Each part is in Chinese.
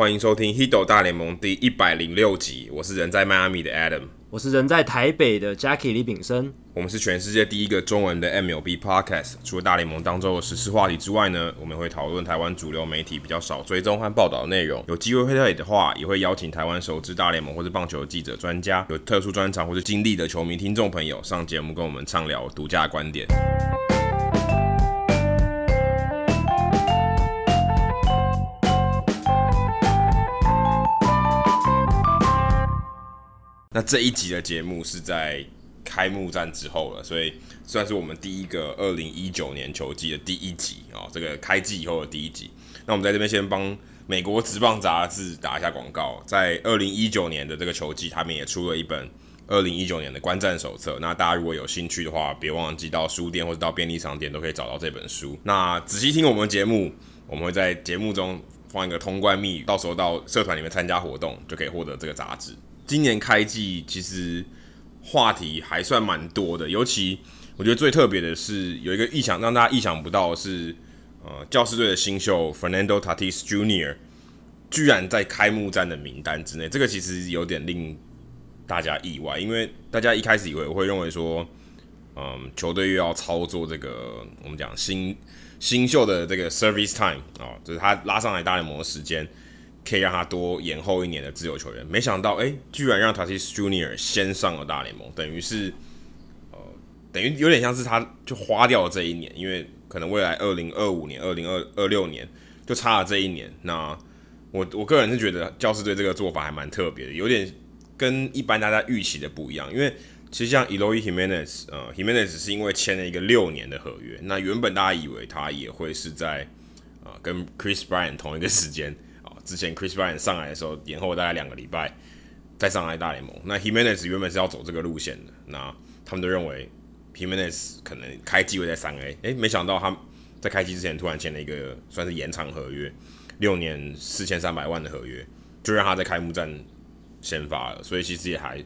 欢迎收听《Hiddle 大联盟》第一百零六集。我是人在迈阿密的 Adam，我是人在台北的 Jackie 李炳生。我们是全世界第一个中文的 MLB Podcast。除了大联盟当中的时事话题之外呢，我们会讨论台湾主流媒体比较少追踪和报道的内容。有机会会的话，也会邀请台湾熟知大联盟或是棒球的记者、专家，有特殊专长或是经历的球迷听众朋友上节目跟我们畅聊独家观点。那这一集的节目是在开幕战之后了，所以算是我们第一个二零一九年球季的第一集哦，这个开季以后的第一集。那我们在这边先帮美国职棒杂志打一下广告，在二零一九年的这个球季，他们也出了一本二零一九年的观战手册。那大家如果有兴趣的话，别忘记到书店或者到便利商店都可以找到这本书。那仔细听我们节目，我们会在节目中放一个通关密语，到时候到社团里面参加活动就可以获得这个杂志。今年开季其实话题还算蛮多的，尤其我觉得最特别的是有一个意想让大家意想不到的是，呃，教士队的新秀 Fernando Tatis Jr. 居然在开幕战的名单之内，这个其实有点令大家意外，因为大家一开始以为会认为说，嗯，球队又要操作这个我们讲新新秀的这个 service time 啊，就是他拉上来大联盟的时间。可以让他多延后一年的自由球员，没想到哎、居然让 Tatis Junior 先上了大联盟，等于是呃，等于有点像是他就花掉了这一年，因为可能未来二零二五年、二零二二六年就差了这一年。那我我个人是觉得教士队这个做法还蛮特别的，有点跟一般大家预期的不一样。因为其实像 Eloy Jimenez，呃，Jimenez 是因为签了一个六年的合约，那原本大家以为他也会是在呃跟 Chris Bryant 同一个时间。之前 Chris b r y a n 上来的时候，延后大概两个礼拜再上来大联盟。那 Jimenez 原本是要走这个路线的，那他们都认为 Jimenez 可能开季会在三 A，诶，没想到他在开季之前突然签了一个算是延长合约，六年四千三百万的合约，就让他在开幕战先发了。所以其实也还。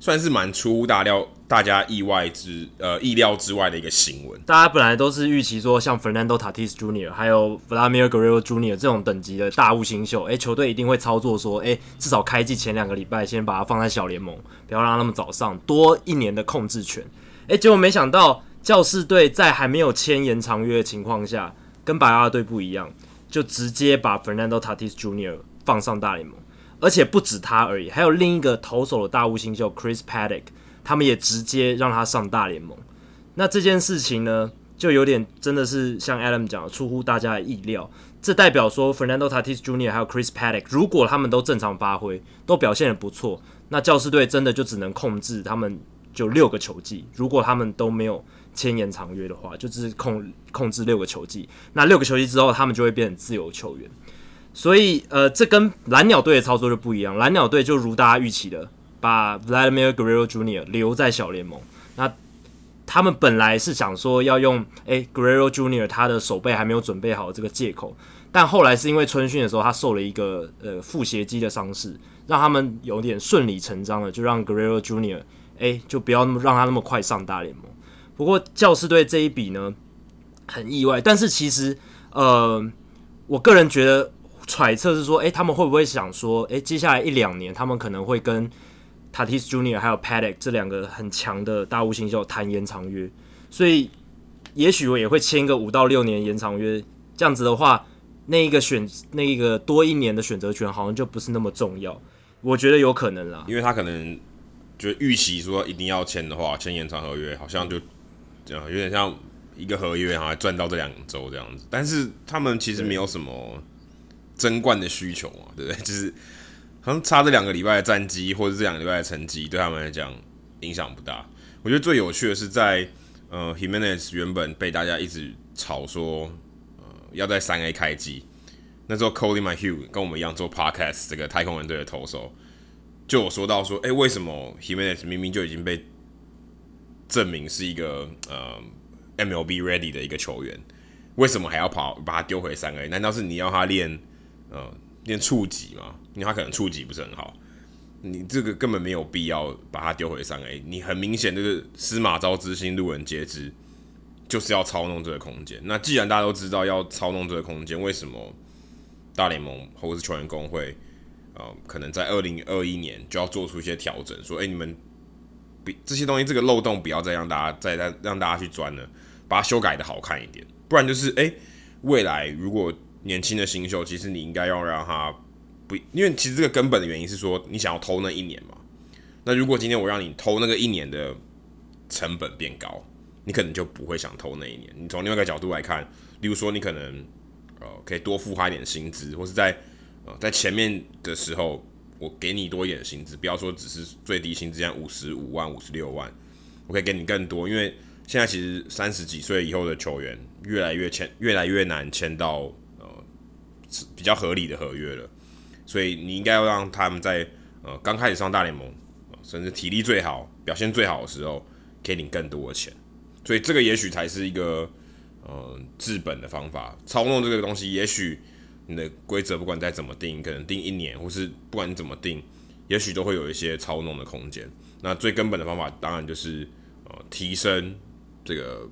算是蛮出乎大料，大家意外之呃意料之外的一个新闻。大家本来都是预期说，像 Fernando Tatis Jr. 还有 Vladimir Guerrero Jr. 这种等级的大物新秀，诶、球队一定会操作说，诶、至少开季前两个礼拜先把它放在小联盟，不要让他那么早上，多一年的控制权。诶、结果没想到教士队在还没有签延长约的情况下，跟白袜队不一样，就直接把 Fernando Tatis Jr. 放上大联盟。而且不止他而已，还有另一个投手的大物新秀 Chris Paddock 他们也直接让他上大联盟。那这件事情呢，就有点真的是像 Adam 讲的，出乎大家的意料。这代表说 Fernando Tatis Jr. 还有 Chris Paddack，如果他们都正常发挥，都表现得不错，那教师队真的就只能控制他们就六个球季。如果他们都没有签延长约的话，就只是控控制六个球季。那六个球季之后，他们就会变成自由球员。所以，呃，这跟蓝鸟队的操作就不一样。蓝鸟队就如大家预期的，把 Vladimir Guerrero Jr. 留在小联盟。那他们本来是想说要用，诶 Guerrero Jr. 他的手背还没有准备好这个借口，但后来是因为春训的时候他受了一个呃腹斜肌的伤势，让他们有点顺理成章的就让 Guerrero Jr. 诶就不要那么让他那么快上大联盟。不过教师队这一笔呢很意外，但是其实呃我个人觉得。揣测是说，诶，他们会不会想说，诶，接下来一两年，他们可能会跟 Tatis Junior 还有 Paddock 这两个很强的大物新秀谈延长约，所以也许我也会签个五到六年延长约，这样子的话，那一个选那一个多一年的选择权好像就不是那么重要，我觉得有可能啦，因为他可能就预期说一定要签的话，签延长合约好像就这样有点像一个合约，好像赚到这两周这样子，但是他们其实没有什么。争冠的需求啊，对不对？就是好像差这两个礼拜的战绩，或者这两个礼拜的成绩，对他们来讲影响不大。我觉得最有趣的是在呃，Himenez 原本被大家一直吵说呃要在三 A 开机，那时候 Cody m y h u g h 跟我们一样做 Podcast，这个太空人队的投手就有说到说，哎，为什么 Himenez 明明就已经被证明是一个呃 MLB ready 的一个球员，为什么还要跑把他丢回三 A？难道是你要他练？呃，练触及嘛，因为他可能触及不是很好，你这个根本没有必要把他丢回三 A。你很明显这个司马昭之心，路人皆知，就是要操弄这个空间。那既然大家都知道要操弄这个空间，为什么大联盟或者是球员工会，呃，可能在二零二一年就要做出一些调整，说，哎、你们比这些东西这个漏洞不要再让大家再再让大家去钻了，把它修改的好看一点，不然就是，哎、未来如果年轻的新秀，其实你应该要让他不，因为其实这个根本的原因是说，你想要偷那一年嘛，那如果今天我让你偷那个一年的成本变高，你可能就不会想偷那一年。你从另外一个角度来看，例如说你可能。呃，可以多付他一点薪资，或是在呃在前面的时候，我给你多一点薪资，不要说只是最低薪资这样五十五万、五十六万，我可以给你更多，因为现在其实三十几岁以后的球员越来越签，越来越难签到比较合理的合约了，所以你应该要让他们在呃刚开始上大联盟，甚至体力最好、表现最好的时候，给你更多的钱，所以这个也许才是一个。呃，治本的方法，操弄这个东西，也许你的规则不管再怎么定，可能定一年，或是不管你怎么定，也许都会有一些操弄的空间。那最根本的方法，当然就是呃提升这个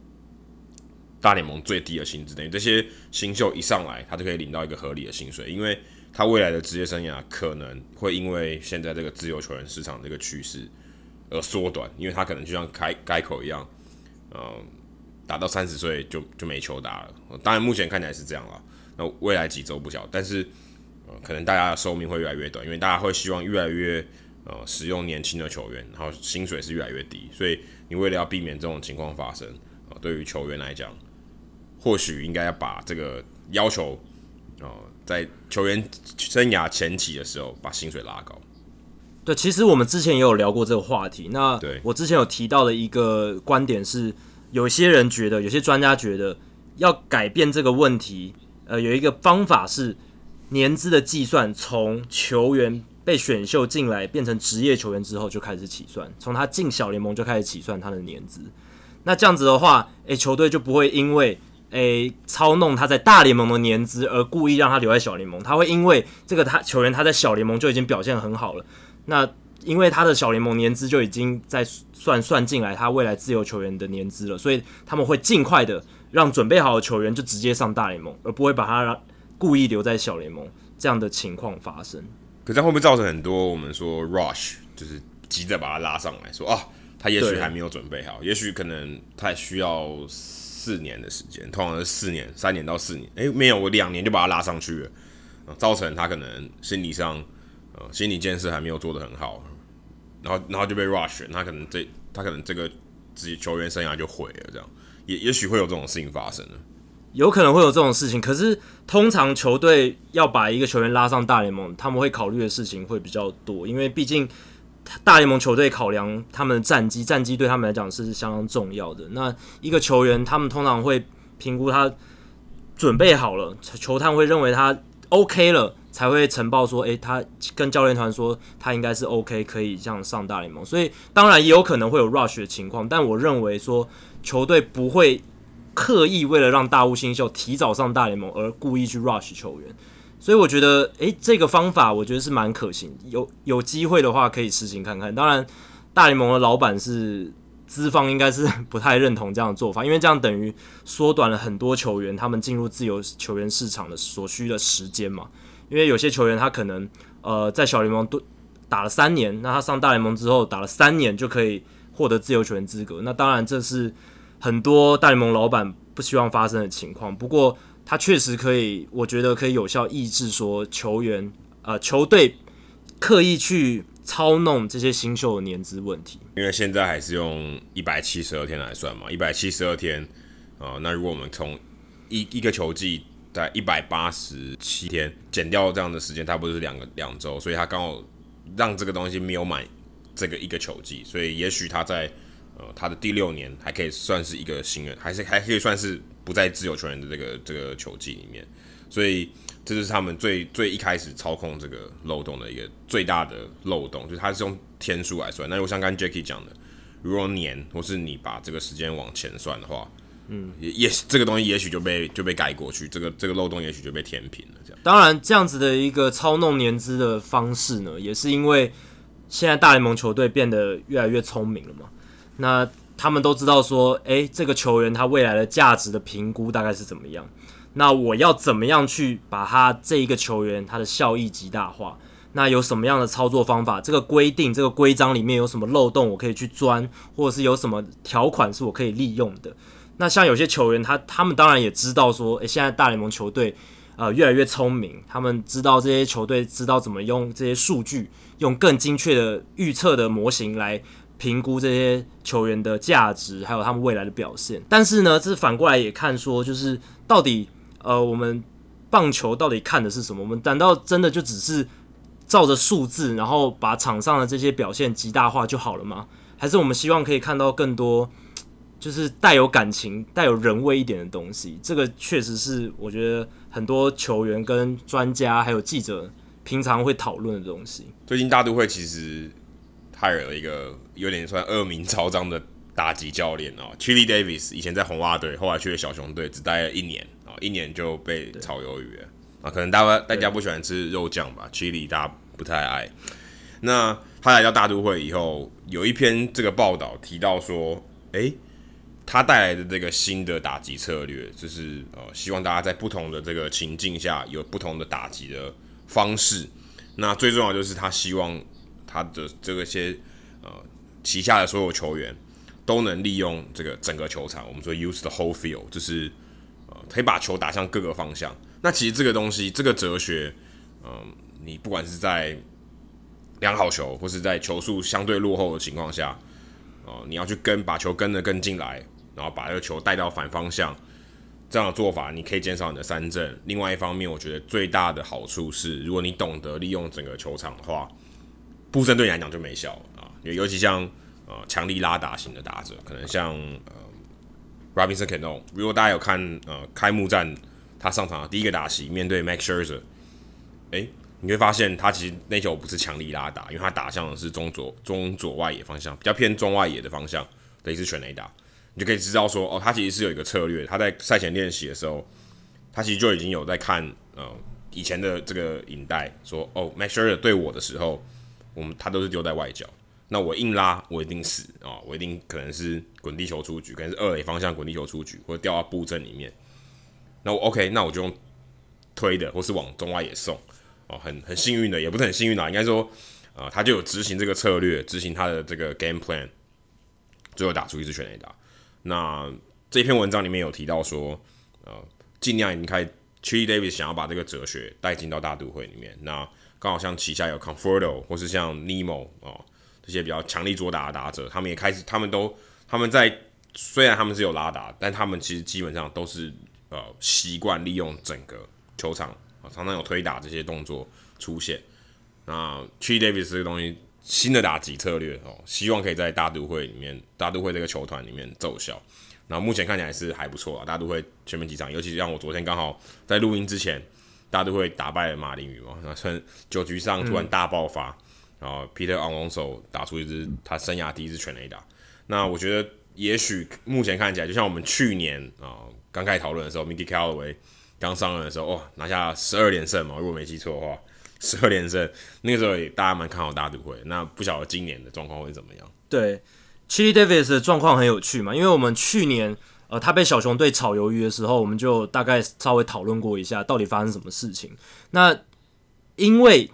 大联盟最低的薪资，等于这些新秀一上来，他就可以领到一个合理的薪水，因为他未来的职业生涯可能会因为现在这个自由球员市场这个趋势而缩短，因为他可能就像开改口一样，嗯、打到三十岁就就没球打了，当然目前看起来是这样了。那未来几周不晓，但是呃，可能大家的寿命会越来越短，因为大家会希望越来越呃使用年轻的球员，然后薪水是越来越低，所以你为了要避免这种情况发生，呃，对于球员来讲，或许应该要把这个要求，呃，在球员生涯前期的时候把薪水拉高。对，其实我们之前也有聊过这个话题。那我之前有提到的一个观点是。有些人觉得，有些专家觉得，要改变这个问题，呃，有一个方法是年资的计算，从球员被选秀进来变成职业球员之后就开始起算，从他进小联盟就开始起算他的年资。那这样子的话，诶、欸，球队就不会因为诶、欸、操弄他在大联盟的年资而故意让他留在小联盟，他会因为这个他球员他在小联盟就已经表现很好了，那。因为他的小联盟年资就已经在算算进来他未来自由球员的年资了，所以他们会尽快的让准备好的球员就直接上大联盟，而不会把他让故意留在小联盟这样的情况发生。可这样会不会造成很多我们说 rush，就是急着把他拉上来说啊，他也许还没有准备好，也许可能他需要四年的时间，通常是四年，三年到四年，诶，没有，我两年就把他拉上去了，造成他可能心理上呃心理建设还没有做得很好。然后，然后就被 rush，他可能这，他可能这个职业球员生涯就毁了，这样也也许会有这种事情发生，有可能会有这种事情。可是，通常球队要把一个球员拉上大联盟，他们会考虑的事情会比较多，因为毕竟大联盟球队考量他们的战绩，战绩对他们来讲是相当重要的。那一个球员，他们通常会评估他准备好了，球探会认为他 OK 了。才会呈报说，诶、他跟教练团说他应该是 OK，可以这样上大联盟。所以当然也有可能会有 rush 的情况，但我认为说球队不会刻意为了让大物新秀提早上大联盟而故意去 rush 球员。所以我觉得，诶、这个方法我觉得是蛮可行，有有机会的话可以实行看看。当然，大联盟的老板是资方，应该是不太认同这样的做法，因为这样等于缩短了很多球员他们进入自由球员市场的所需的时间嘛。因为有些球员他可能呃在小联盟都打了三年，那他上大联盟之后打了三年就可以获得自由球员资格。那当然这是很多大联盟老板不希望发生的情况。不过他确实可以，我觉得可以有效抑制说球员呃球队刻意去操弄这些新秀的年资问题。因为现在还是用一百七十二天来算嘛，一百七十二天啊、那如果我们从一一个球季。在一百八十七天减掉这样的时间，差不多是两个两周，所以他刚好让这个东西没有满这个一个球季，所以也许他在呃他的第六年还可以算是一个新人，还是还可以算是不在自由球员的这个这个球季里面，所以这就是他们最最一开始操控这个漏洞的一个最大的漏洞，就是他是用天数来算。那如果像刚 Jacky 讲的，如果年或是你把这个时间往前算的话。嗯，也也这个东西也许就被就被改过去，这个这个漏洞也许就被填平了。这样，当然这样子的一个操弄年资的方式呢，也是因为现在大联盟球队变得越来越聪明了嘛。那他们都知道说，诶，这个球员他未来的价值的评估大概是怎么样？那我要怎么样去把他这一个球员他的效益极大化？那有什么样的操作方法？这个规定这个规章里面有什么漏洞我可以去钻，或者是有什么条款是我可以利用的？那像有些球员他他们当然也知道说，诶，现在大联盟球队呃越来越聪明，他们知道这些球队知道怎么用这些数据，用更精确的预测的模型来评估这些球员的价值，还有他们未来的表现。但是呢，这反过来也看说，就是到底。呃，我们棒球到底看的是什么？我们难道真的就只是照着数字，然后把场上的这些表现极大化就好了吗？还是我们希望可以看到更多，就是带有感情、带有人味一点的东西？这个确实是我觉得很多球员跟专家还有记者平常会讨论的东西。最近大都会其实害了一个有点算恶名昭彰的打击教练哦，Chili Davis，以前在红袜队，后来去了小熊队，只待了一年哦。一年就被炒鱿鱼了啊！可能大家大家不喜欢吃肉酱吧，Chili 大家不太爱。那他来到大都会以后，有一篇这个报道提到说，诶、欸，他带来的这个新的打击策略，就是呃，希望大家在不同的这个情境下有不同的打击的方式。那最重要就是他希望他的这个些呃旗下的所有球员都能利用这个整个球场，我们说 use the whole field，就是呃。可以把球打向各个方向。那其实这个东西，这个哲学，嗯，你不管是在良好球，或是在球速相对落后的情况下，哦，你要去跟把球跟得更进来，然后把这个球带到反方向，这样的做法，你可以减少你的三振。另外一方面，我觉得最大的好处是，如果你懂得利用整个球场的话，布阵对你来讲就没效啊。尤其像呃强力拉打型的打者，可能像呃。Robinson Cano，如果大家有看呃开幕战，他上场的第一个打席面对 Max Scherzer，诶，你会发现他其实那球不是强力拉打，因为他打向的是中左中左外野方向，比较偏中外野的方向的一支全垒打，你就可以知道说，哦，他其实是有一个策略，他在赛前练习的时候，他其实就已经有在看呃以前的这个影带，说哦 Max Scherzer 对我的时候，我们他都是丢在外角。那我硬拉，我一定死啊、哦！我一定可能是滚地球出局，可能是二垒方向滚地球出局，或者掉到布阵里面。那我 OK，那我就用推的，或是往中外野送哦。很很幸运的，也不是很幸运啦，应该说，啊、他就有执行这个策略，执行他的这个 game plan，最后打出一支全垒打。那这篇文章里面有提到说，呃，尽量引开 Chili Davis 想要把这个哲学带进到大都会里面。那刚好像旗下有 Conforto 或是像 Nimmo 哦。这些比较强力左打的打者，他们也开始，他们都他们在虽然他们是有拉打，但他们其实基本上都是呃习惯利用整个球场啊，常常有推打这些动作出现。那 Chili Davis 这个东西新的打击策略哦，希望可以在大都会里面，大都会这个球团里面奏效。那目前看起来是还不错啊，大都会前面几场，尤其是像我昨天刚好在录音之前，大都会打败了马林鱼嘛，那趁九局上突然大爆发。嗯然后 Peter Alonso 打出一支他生涯第一支全垒打，那我觉得也许目前看起来，就像我们去年啊刚开始讨论的时候，Mickey Callaway 刚上任的时候，哦拿下十二连胜嘛，如果没记错的话，十二连胜，那个时候也大家蛮看好大都会。那不晓得今年的状况会怎么样？对，Chili Davis 的状况很有趣嘛，因为我们去年呃他被小熊队炒鱿鱼的时候，我们就大概稍微讨论过一下到底发生什么事情。那因为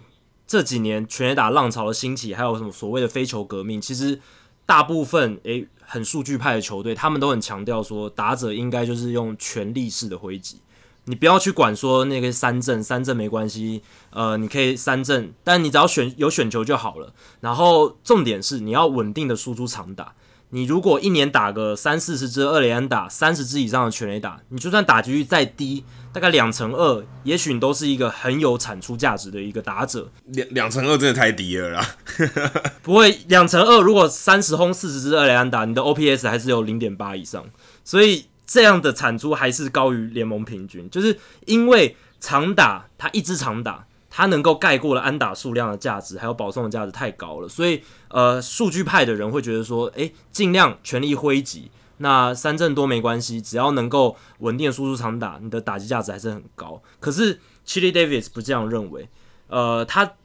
这几年全垒打浪潮的兴起，还有什么所谓的飞球革命？其实大部分诶很数据派的球队，他们都很强调说，打者应该就是用全力式的挥击，你不要去管说那个三振，三振没关系，呃，你可以三振，但你只要选有选球就好了。然后重点是你要稳定的输出长打。你如果一年打个三四十支二垒安打，三十支以上的全垒打，你就算打击率再低，大概两成二，也许你都是一个很有产出价值的一个打者。两两成二真的太低了啦！不会，两成二如果三十轰四十支二垒安打，你的 OPS 还是有零点八以上，所以这样的产出还是高于联盟平均，就是因为长打，他一支长打。他能够盖过了安打数量的价值，还有保送的价值太高了，所以呃，数据派的人会觉得说，诶，尽量全力挥击，那三振多没关系，只要能够稳定输出长打，你的打击价值还是很高。可是 Chili Davis 不这样认为，呃，他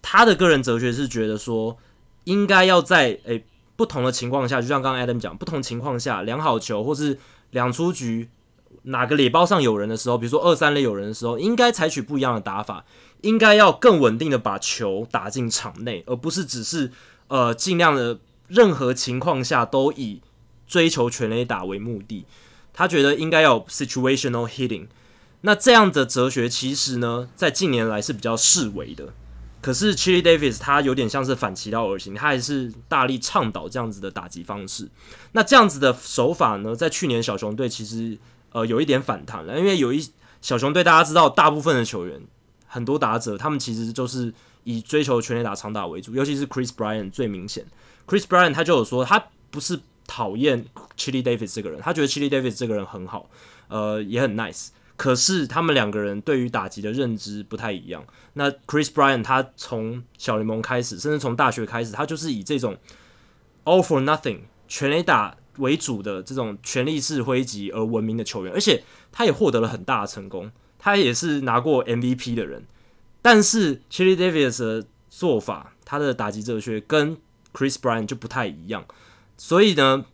他的个人哲学是觉得说，应该要在诶不同的情况下，就像刚刚 Adam 讲，不同情况下两好球或是两出局。哪个垒包上有人的时候，比如说二三垒有人的时候，应该采取不一样的打法，应该要更稳定的把球打进场内，而不是只是呃尽量的任何情况下都以追求全垒打为目的。他觉得应该要 situational hitting。那这样的哲学其实呢，在近年来是比较式微的。可是 Chili Davis 他有点像是反其道而行，他还是大力倡导这样子的打击方式。那这样子的手法呢，在去年小熊队其实呃有一点反弹了，因为有一小熊队大家知道，大部分的球员很多打者，他们其实就是以追求全垒打长打为主，尤其是 Chris Bryant 最明显。Chris Bryant 他就有说，他不是讨厌 Chili Davis 这个人，他觉得 Chili Davis 这个人很好，呃，也很 nice。可是他们两个人对于打击的认知不太一样。那 Chris Bryant 他从小联盟开始，甚至从大学开始，他就是以这种 all for nothing 全垒打为主的这种权力式挥击而闻名的球员，而且他也获得了很大的成功，他也是拿过 MVP 的人。但是 Chili Davis 的做法，他的打击哲学跟 Chris Bryant 就不太一样，所以呢，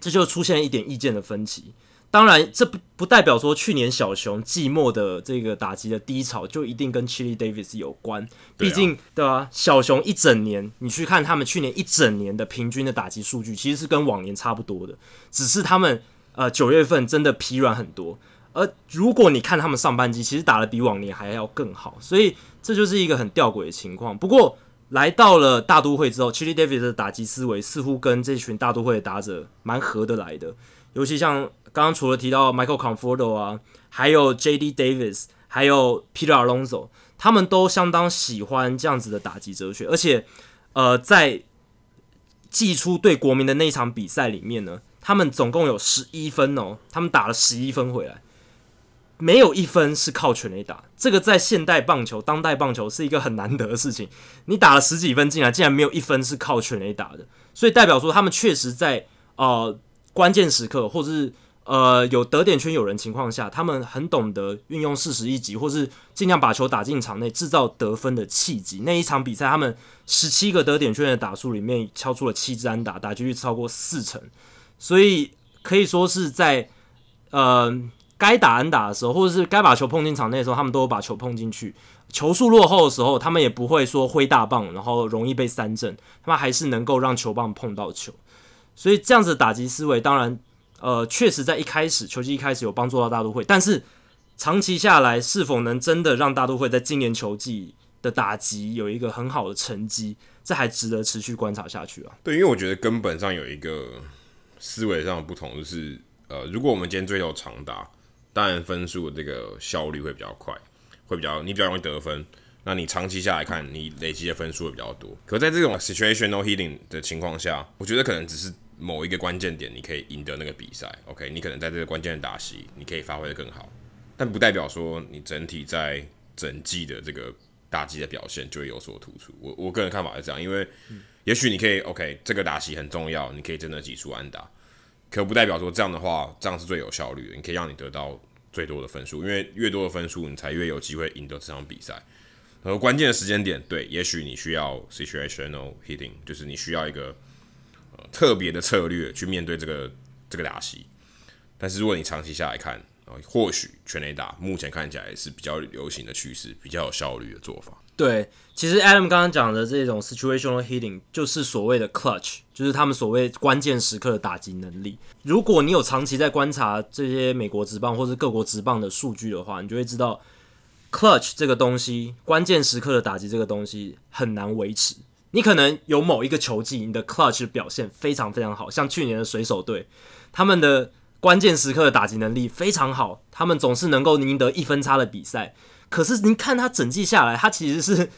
这就出现一点意见的分歧。当然，这不不代表说去年小熊季末的这个打击的低潮就一定跟 Chili Davis 有关。毕竟，对吧、啊？小熊一整年，你去看他们去年一整年的平均的打击数据，其实是跟往年差不多的。只是他们呃九月份真的疲软很多。而如果你看他们上半季，其实打的比往年还要更好。所以这就是一个很吊诡的情况。不过来到了大都会之后，Chili Davis 的打击思维似乎跟这群大都会的打者蛮合得来的，尤其像。刚刚除了提到 Michael Conforto 啊，还有 J.D. Davis，还有 Peter Alonso，他们都相当喜欢这样子的打击哲学。而且，呃，在季初对国民的那一场比赛里面呢，他们总共有十一分哦，他们打了十一分回来，没有一分是靠全垒打。这个在现代棒球、当代棒球是一个很难得的事情。你打了十几分进来，竟然没有一分是靠全垒打的，所以代表说他们确实在呃关键时刻或者是。呃，有得点圈有人情况下，他们很懂得运用四十一击，或是尽量把球打进场内，制造得分的契机。那一场比赛，他们十七个得点圈的打数里面，敲出了七支安打，打击率超过四成，所以可以说是在呃该打安打的时候，或者是该把球碰进场内的时候，他们都有把球碰进去。球数落后的时候，他们也不会说挥大棒，然后容易被三振，他们还是能够让球棒碰到球。所以这样子打击思维，当然。呃，确实在一开始球季一开始有帮助到大都会，但是长期下来是否能真的让大都会在今年球季的打击有一个很好的成绩，这还值得持续观察下去啊。对，因为我觉得根本上有一个思维上的不同，就是呃，如果我们今天追求长打，当然分数这个效率会比较快，会比较你比较容易得分，那你长期下来看，你累积的分数会比较多。可在这种 situational hitting 的情况下，我觉得可能只是。某一个关键点，你可以赢得那个比赛，OK？你可能在这个关键的打席，你可以发挥得更好，但不代表说你整体在整季的这个打击的表现就会有所突出。我我个人看法是这样，因为也许你可以，OK？这个打席很重要，你可以真的挤出安打，可不代表说这样的话，这样是最有效率的，你可以让你得到最多的分数，因为越多的分数，你才越有机会赢得这场比赛。然后关键的时间点，对，也许你需要 situational hitting，就是你需要一个。特别的策略去面对这个这个打席，但是如果你长期下来看，或许全垒打目前看起来是比较流行的趋势，比较有效率的做法。对，其实 Adam 刚刚讲的这种 situational hitting 就是所谓的 clutch，就是他们所谓关键时刻的打击能力。如果你有长期在观察这些美国职棒或是各国职棒的数据的话，你就会知道 clutch 这个东西，关键时刻的打击这个东西很难维持。你可能有某一个球季，你的 clutch 表现非常非常好，像去年的水手队，他们的关键时刻的打击能力非常好，他们总是能够赢得一分差的比赛。可是你看他整季下来，他其实是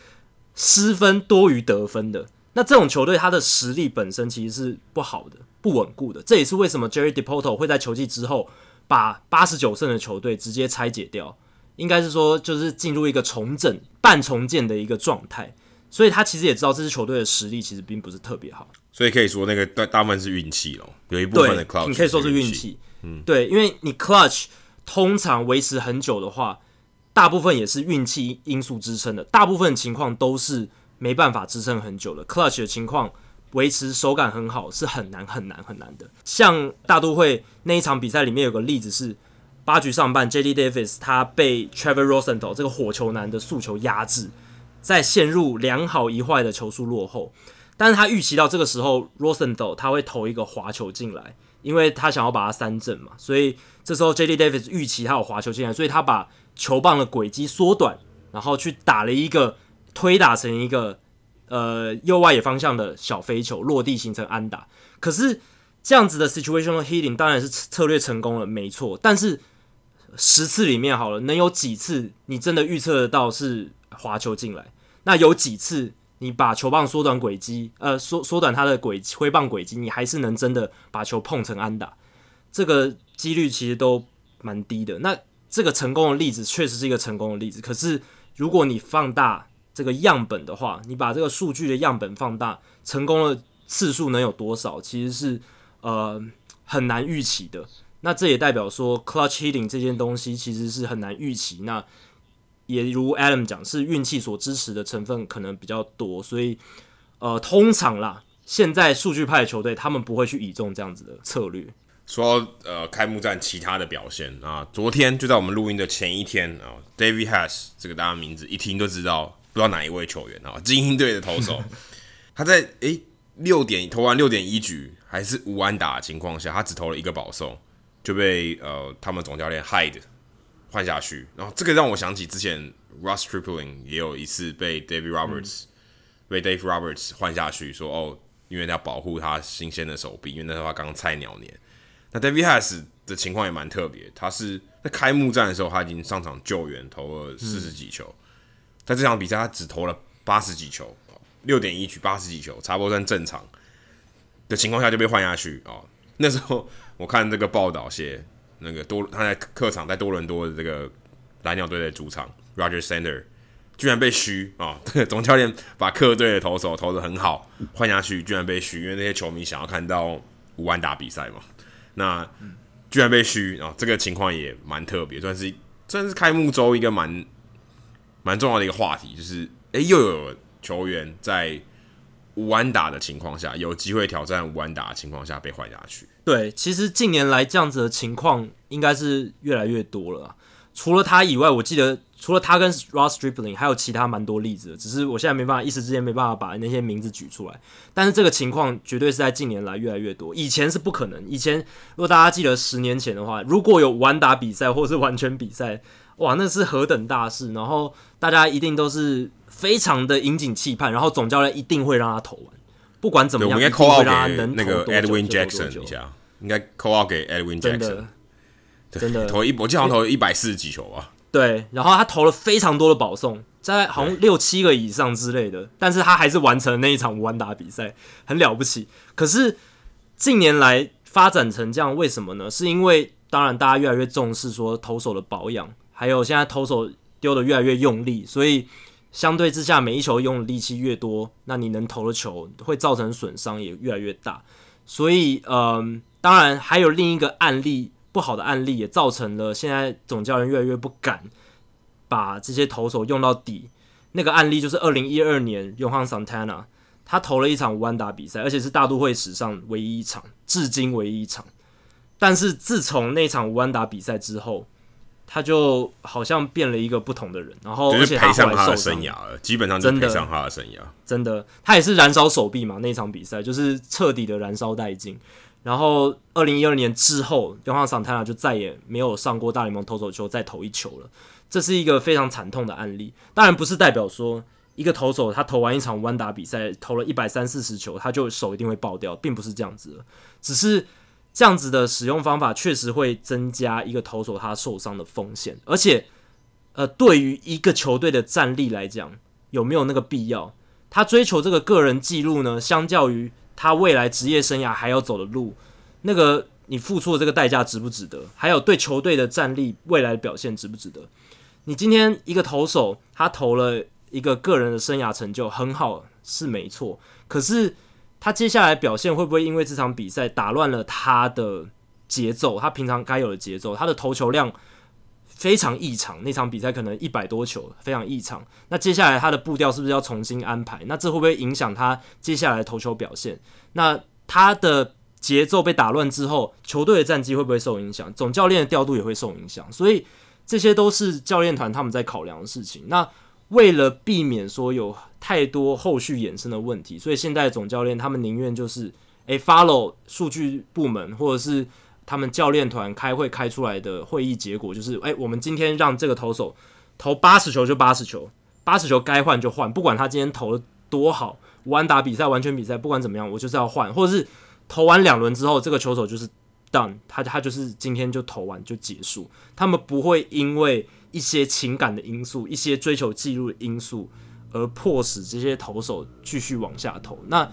失分多于得分的。那这种球队，他的实力本身其实是不好的、不稳固的。这也是为什么 Jerry Depoto 会在球季之后把八十九胜的球队直接拆解掉，应该是说就是进入一个重整、半重建的一个状态。所以他其实也知道这支球队的实力其实并不是特别好，所以可以说那个大大部分是运气咯，有一部分的 clutch 你可以说是运气，嗯，对，因为你 clutch 通常维持很久的话，大部分也是运气因素支撑的，大部分情况都是没办法支撑很久的。clutch 的情况维持手感很好是很难很难很难的。像大都会那一场比赛里面有个例子是，八局上半，J.D. Davis 他被 Trevor Rosenthal 这个火球男的速球压制，在陷入两好一坏的球数落后，但是他预期到这个时候 Rosenthal 他会投一个滑球进来，因为他想要把他三振嘛，所以这时候 J.D. Davis 预期他有滑球进来，所以他把球棒的轨迹缩短，然后去打了一个推打成一个呃右外野方向的小飞球落地形成安打，可是这样子的 situational hitting 当然是策略成功了，没错，但是。十次里面好了，能有几次你真的预测得到是滑球进来？那有几次你把球棒缩短轨迹，呃，缩缩短它的轨挥棒轨迹，你还是能真的把球碰成安打？这个几率其实都蛮低的。那这个成功的例子确实是一个成功的例子。可是如果你放大这个样本的话，你把这个数据的样本放大，成功的次数能有多少？其实是呃很难预期的。那这也代表说，clutch hitting 这件东西其实是很难预期。那也如 Adam 讲，是运气所支持的成分可能比较多，所以呃，通常啦，现在数据派的球队他们不会去倚重这样子的策略。说呃开幕战其他的表现啊，昨天就在我们录音的前一天啊，David Hass 这个大家名字一听就知道，不知道哪一位球员啊，精英队的投手，他在诶六点投完六点一局还是无安打的情况下，他只投了一个保送。就被呃他们总教练 Hyde 换下去，然后这个让我想起之前 Ross Stripling 也有一次被 David Roberts、嗯、被 Dave Roberts 换下去，说哦，因为他要保护他新鲜的手臂，因为那时候他刚菜鸟年。那 David Hass 的情况也蛮特别，他是在开幕战的时候他已经上场救援，投了四十几球，嗯、在这场比赛他只投了八十几球，六点一局八十几球，差不多算正常的情况下就被换下去哦，那时候。我看这个报道写，那个多他在客场在多伦多的这个蓝鸟队的主场，Roger Center 居然被嘘啊！这个总教练把客队的投手投得很好，换下去居然被嘘，因为那些球迷想要看到五万打比赛嘛。那居然被嘘啊！这个情况也蛮特别，算是算是开幕周一个蛮蛮重要的一个话题，就是诶、又有球员在。无安打的情况下，有机会挑战无安打的情况下被换下去。对，其实近年来这样子的情况应该是越来越多了。除了他以外，我记得除了他跟 Ross Stripling，还有其他蛮多例子的。只是我现在没办法一时之间没办法把那些名字举出来。但是这个情况绝对是在近年来越来越多。以前是不可能。以前如果大家记得十年前的话，如果有无安打比赛或是完全比赛，哇，那是何等大事！然后大家一定都是。非常的引颈期盼，然后总教练一定会让他投完，不管怎么样，我们应该 call out 给那个 Edwin Jackson 一下，应该 call out 给 Edwin Jackson，真的，投一，我记得好像投了一百四十几球啊。对，然后他投了非常多的保送，在好像六七个以上之类的，但是他还是完成了那一场无安打比赛，很了不起。可是近年来发展成这样，为什么呢？是因为当然大家越来越重视说投手的保养，还有现在投手丢的越来越用力，所以。相对之下，每一球用的力气越多，那你能投的球会造成损伤也越来越大。所以，嗯、当然还有另一个案例，不好的案例也造成了现在总教练越来越不敢把这些投手用到底。那个案例就是二零一二年，Johan Santana，他投了一场无安打比赛，而且是大都会史上唯一一场，至今唯一一场。但是自从那场无安打比赛之后，他就好像变了一个不同的人，然后而且他后来受伤了，基本上就赔上他的生涯。真的，他也是燃烧手臂嘛，那场比赛就是彻底的燃烧殆尽。然后二零一二年之后，Johan Santana 就再也没有上过大联盟投手球再投一球了。这是一个非常惨痛的案例。当然不是代表说一个投手他投完一场弯打比赛，投了一百三四十球，他就手一定会爆掉，并不是这样子的，只是。这样子的使用方法确实会增加一个投手他受伤的风险，而且，呃，对于一个球队的战力来讲，有没有那个必要？他追求这个个人记录呢？相较于他未来职业生涯还要走的路，那个你付出的这个代价值不值得？还有对球队的战力未来的表现值不值得？你今天一个投手他投了一个个人的生涯成就很好是没错，可是。他接下来表现会不会因为这场比赛打乱了他的节奏？他平常该有的节奏，他的投球量非常异常。那场比赛可能一百多球，非常异常。那接下来他的步调是不是要重新安排？那这会不会影响他接下来投球表现？那他的节奏被打乱之后，球队的战绩会不会受影响？总教练的调度也会受影响，所以这些都是教练团他们在考量的事情。那为了避免说有太多后续衍生的问题，所以现在总教练他们宁愿就是，诶 follow 数据部门或者是他们教练团开会开出来的会议结果，就是，诶，我们今天让这个投手投八十球就八十球，八十球该换就换，不管他今天投的多好，完打比赛完全比赛，不管怎么样，我就是要换，或者是。投完两轮之后，这个球手就是 done，他他就是今天就投完就结束。他们不会因为一些情感的因素、一些追求记录的因素而迫使这些投手继续往下投。那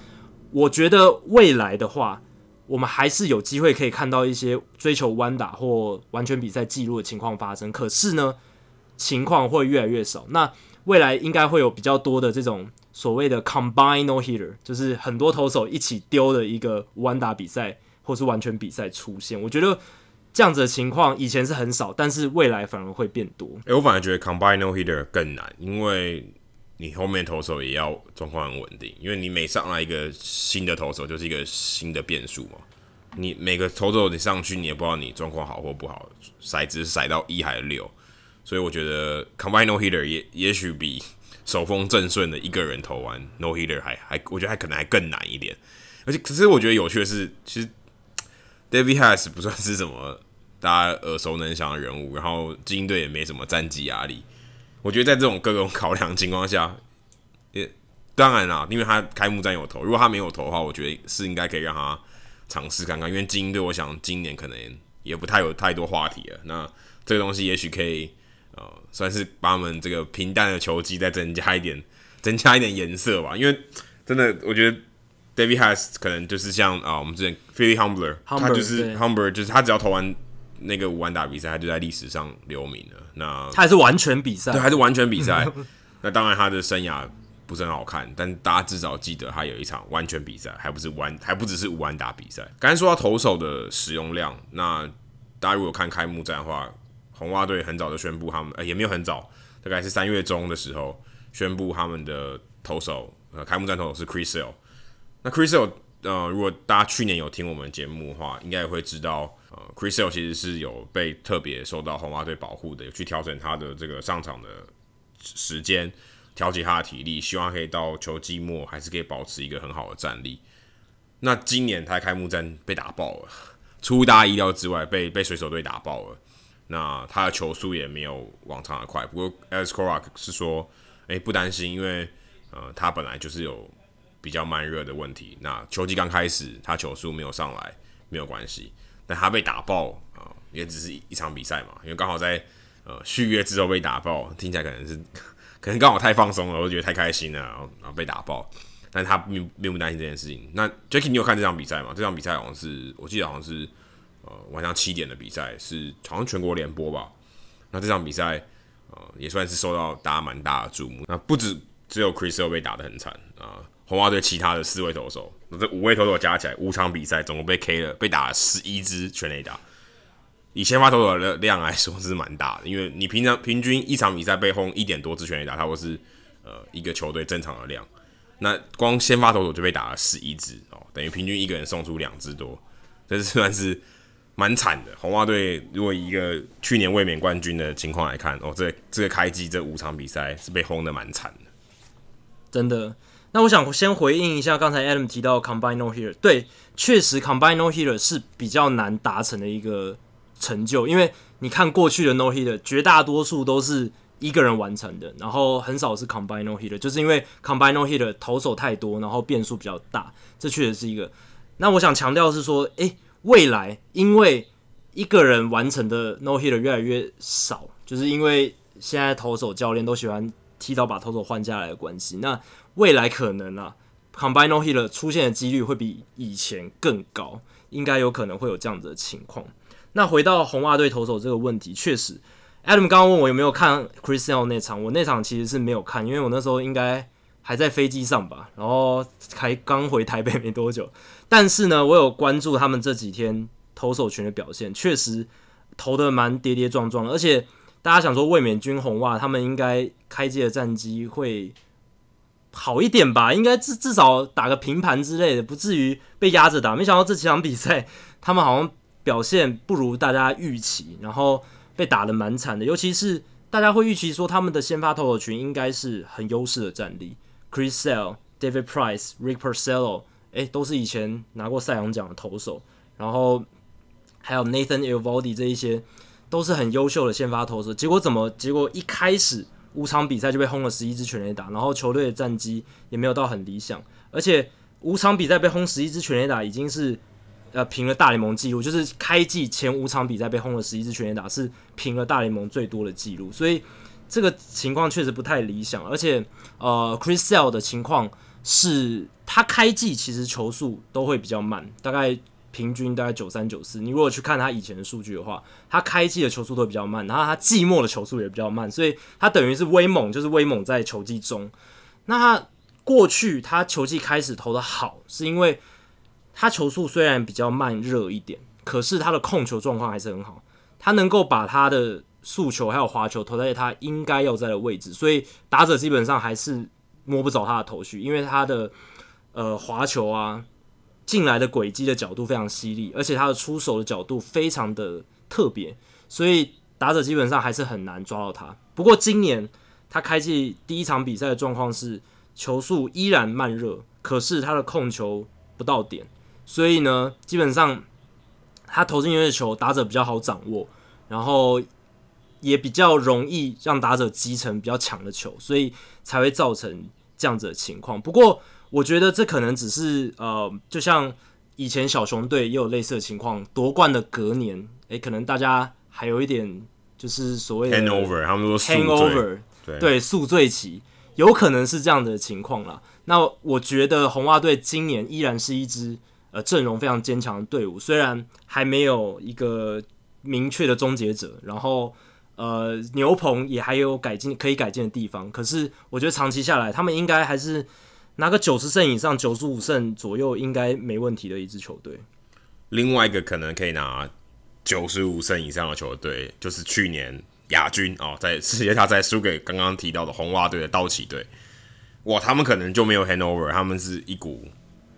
我觉得未来的话，我们还是有机会可以看到一些追求弯打或完全比赛记录的情况发生。可是呢，情况会越来越少。那未来应该会有比较多的这种。所谓的 combine no hitter 就是很多投手一起丢的一个弯打比赛，或是完全比赛出现。我觉得这样子的情况以前是很少，但是未来反而会变多。哎、我反而觉得 combine no hitter 更难，因为你后面投手也要状况很稳定，因为你每上来一个新的投手就是一个新的变数嘛。你每个投手你上去，你也不知道你状况好或不好，骰子骰到一还是六，所以我觉得 combine no hitter 也也许比。手风正顺的一个人投完 no hitter 还还，我觉得还可能还更难一点。而且，可是我觉得有趣的是，其实 David Hass 不算是什么大家耳熟能详的人物，然后精英队也没什么战绩压力。我觉得在这种各种考量情况下，也当然啦，因为他开幕战有投，如果他没有投的话，我觉得是应该可以让他尝试看看。因为精英队，我想今年可能也不太有太多话题了。那这个东西也许可以。呃，算是把我们这个平淡的球技再增加一点，增加一点颜色吧。因为真的，我觉得 David Hass 可能就是像啊、呃，我们之前 Philly Humber，他就是 Humber，就是他只要投完那个五安打比赛，他就在历史上留名了。那他还是完全比赛，对，还是完全比赛。那当然他的生涯不是很好看，但大家至少记得他有一场完全比赛，还不是完，还不只是五安打比赛。刚才说到投手的使用量，那大家如果看开幕战的话。红袜队很早就宣布他们，呃，也没有很早，大概是三月中的时候宣布他们的投手，呃，开幕战投手是 Chris Sale。那 Chris Sale，呃，如果大家去年有听我们节目的话，应该也会知道，呃，Chris Sale 其实是有被特别受到红袜队保护的，有去调整他的这个上场的时间，调节他的体力，希望可以到球季末还是可以保持一个很好的战力。那今年他开幕战被打爆了，出乎大家意料之外，被被水手队打爆了。那他的球速也没有往常的快，不过 Alex Cora 是说，诶，不担心，因为呃他本来就是有比较慢热的问题。那球季刚开始，他球速没有上来没有关系，但他被打爆啊、也只是一场比赛嘛，因为刚好在呃续约之后被打爆，听起来可能是 可能刚好太放松了，我觉得太开心了，然后然后被打爆，但他并并不担心这件事情。那 Jackie，你有看这场比赛吗？这场比赛好像是我记得好像是。呃，晚上七点的比赛是好像全国联播吧？那这场比赛呃也算是受到大家蛮大的注目。那不止只有 Chris Sale 被打得很惨啊，红袜队其他的四位投手，那这五位投手加起来五场比赛总共被 K 了，被打了十一支全垒打。以先发投手的量来说是蛮大的，因为你平常平均一场比赛被轰一点多支全垒打，差不多是呃一个球队正常的量。那光先发投手就被打了十一支哦，等于平均一个人送出两支多，这是算是。蛮惨的，红袜队如果以一个去年卫冕冠军的情况来看，哦，这这个开机这五场比赛是被轰的蛮惨的，真的。那我想先回应一下刚才 Adam 提到 Combine No Hitter，对，确实 Combine No Hitter 是比较难达成的一个成就，因为你看过去的 No Hitter，绝大多数都是一个人完成的，然后很少是 Combine No Hitter，就是因为 Combine No Hitter 投手太多，然后变数比较大，这确实是一个。那我想强调是说，诶。未来，因为一个人完成的 no hitter 越来越少，就是因为现在投手教练都喜欢提早把投手换下来的关系。那未来可能啊，combine no hitter 出现的几率会比以前更高，应该有可能会有这样子的情况。那回到红袜队投手这个问题，确实，Adam 刚刚问我有没有看 Chris Sale 那场，我那场其实是没有看，因为我那时候应该还在飞机上吧，然后才刚回台北没多久。但是呢，我有关注他们这几天投手群的表现，确实投的蛮跌跌撞撞，而且大家想说卫冕军红袜他们应该开季的战绩会好一点吧，应该至至少打个平盘之类的，不至于被压着打。没想到这几场比赛，他们好像表现不如大家预期，然后被打得蛮惨的。尤其是大家会预期说他们的先发投手群应该是很优势的战力，Chris Sale、David Price、Rick Porcello，诶，都是以前拿过赛扬奖的投手，然后还有 Nathan Eovaldi 这一些都是很优秀的先发投手。结果怎么？结果一开始。五场比赛就被轰了十一支全垒打，然后球队的战绩也没有到很理想，而且五场比赛被轰十一支全垒打已经是呃平了大联盟纪录，就是开季前五场比赛被轰了十一支全垒打是平了大联盟最多的纪录，所以这个情况确实不太理想，而且呃 Chris Sale 的情况是他开季其实球速都会比较慢，大概。平均大概九三九四，你如果去看他以前的数据的话，他开季的球速都比较慢，然后他季末的球速也比较慢，所以他等于是威猛，就是威猛在球季中。那他过去他球季开始投的好，是因为他球速虽然比较慢热一点，可是他的控球状况还是很好，他能够把他的速球还有滑球投在他应该要在的位置，所以打者基本上还是摸不着他的头绪，因为他的呃滑球啊。进来的轨迹的角度非常犀利，而且他的出手的角度非常的特别，所以打者基本上还是很难抓到他。不过今年他开季第一场比赛的状况是球速依然慢热，可是他的控球不到点，所以呢，基本上他投进去的球打者比较好掌握，然后也比较容易让打者击成比较强的球，所以才会造成这样子的情况。不过，我觉得这可能只是呃，就像以前小熊队也有类似的情况，夺冠的隔年，诶，可能大家还有一点就是所谓的 hangover，他们说 hangover，对，对，宿醉期，有可能是这样的情况啦。那我觉得红袜队今年依然是一支呃阵容非常坚强的队伍，虽然还没有一个明确的终结者，然后呃牛棚也还有改进可以改进的地方，可是我觉得长期下来，他们应该还是。拿个九十胜以上，九十五胜左右应该没问题的一支球队。另外一个可能可以拿九十五胜以上的球队，就是去年亚军哦，在世界大赛输给刚刚提到的红袜队的道奇队。哇，他们可能就没有 handover，他们是一股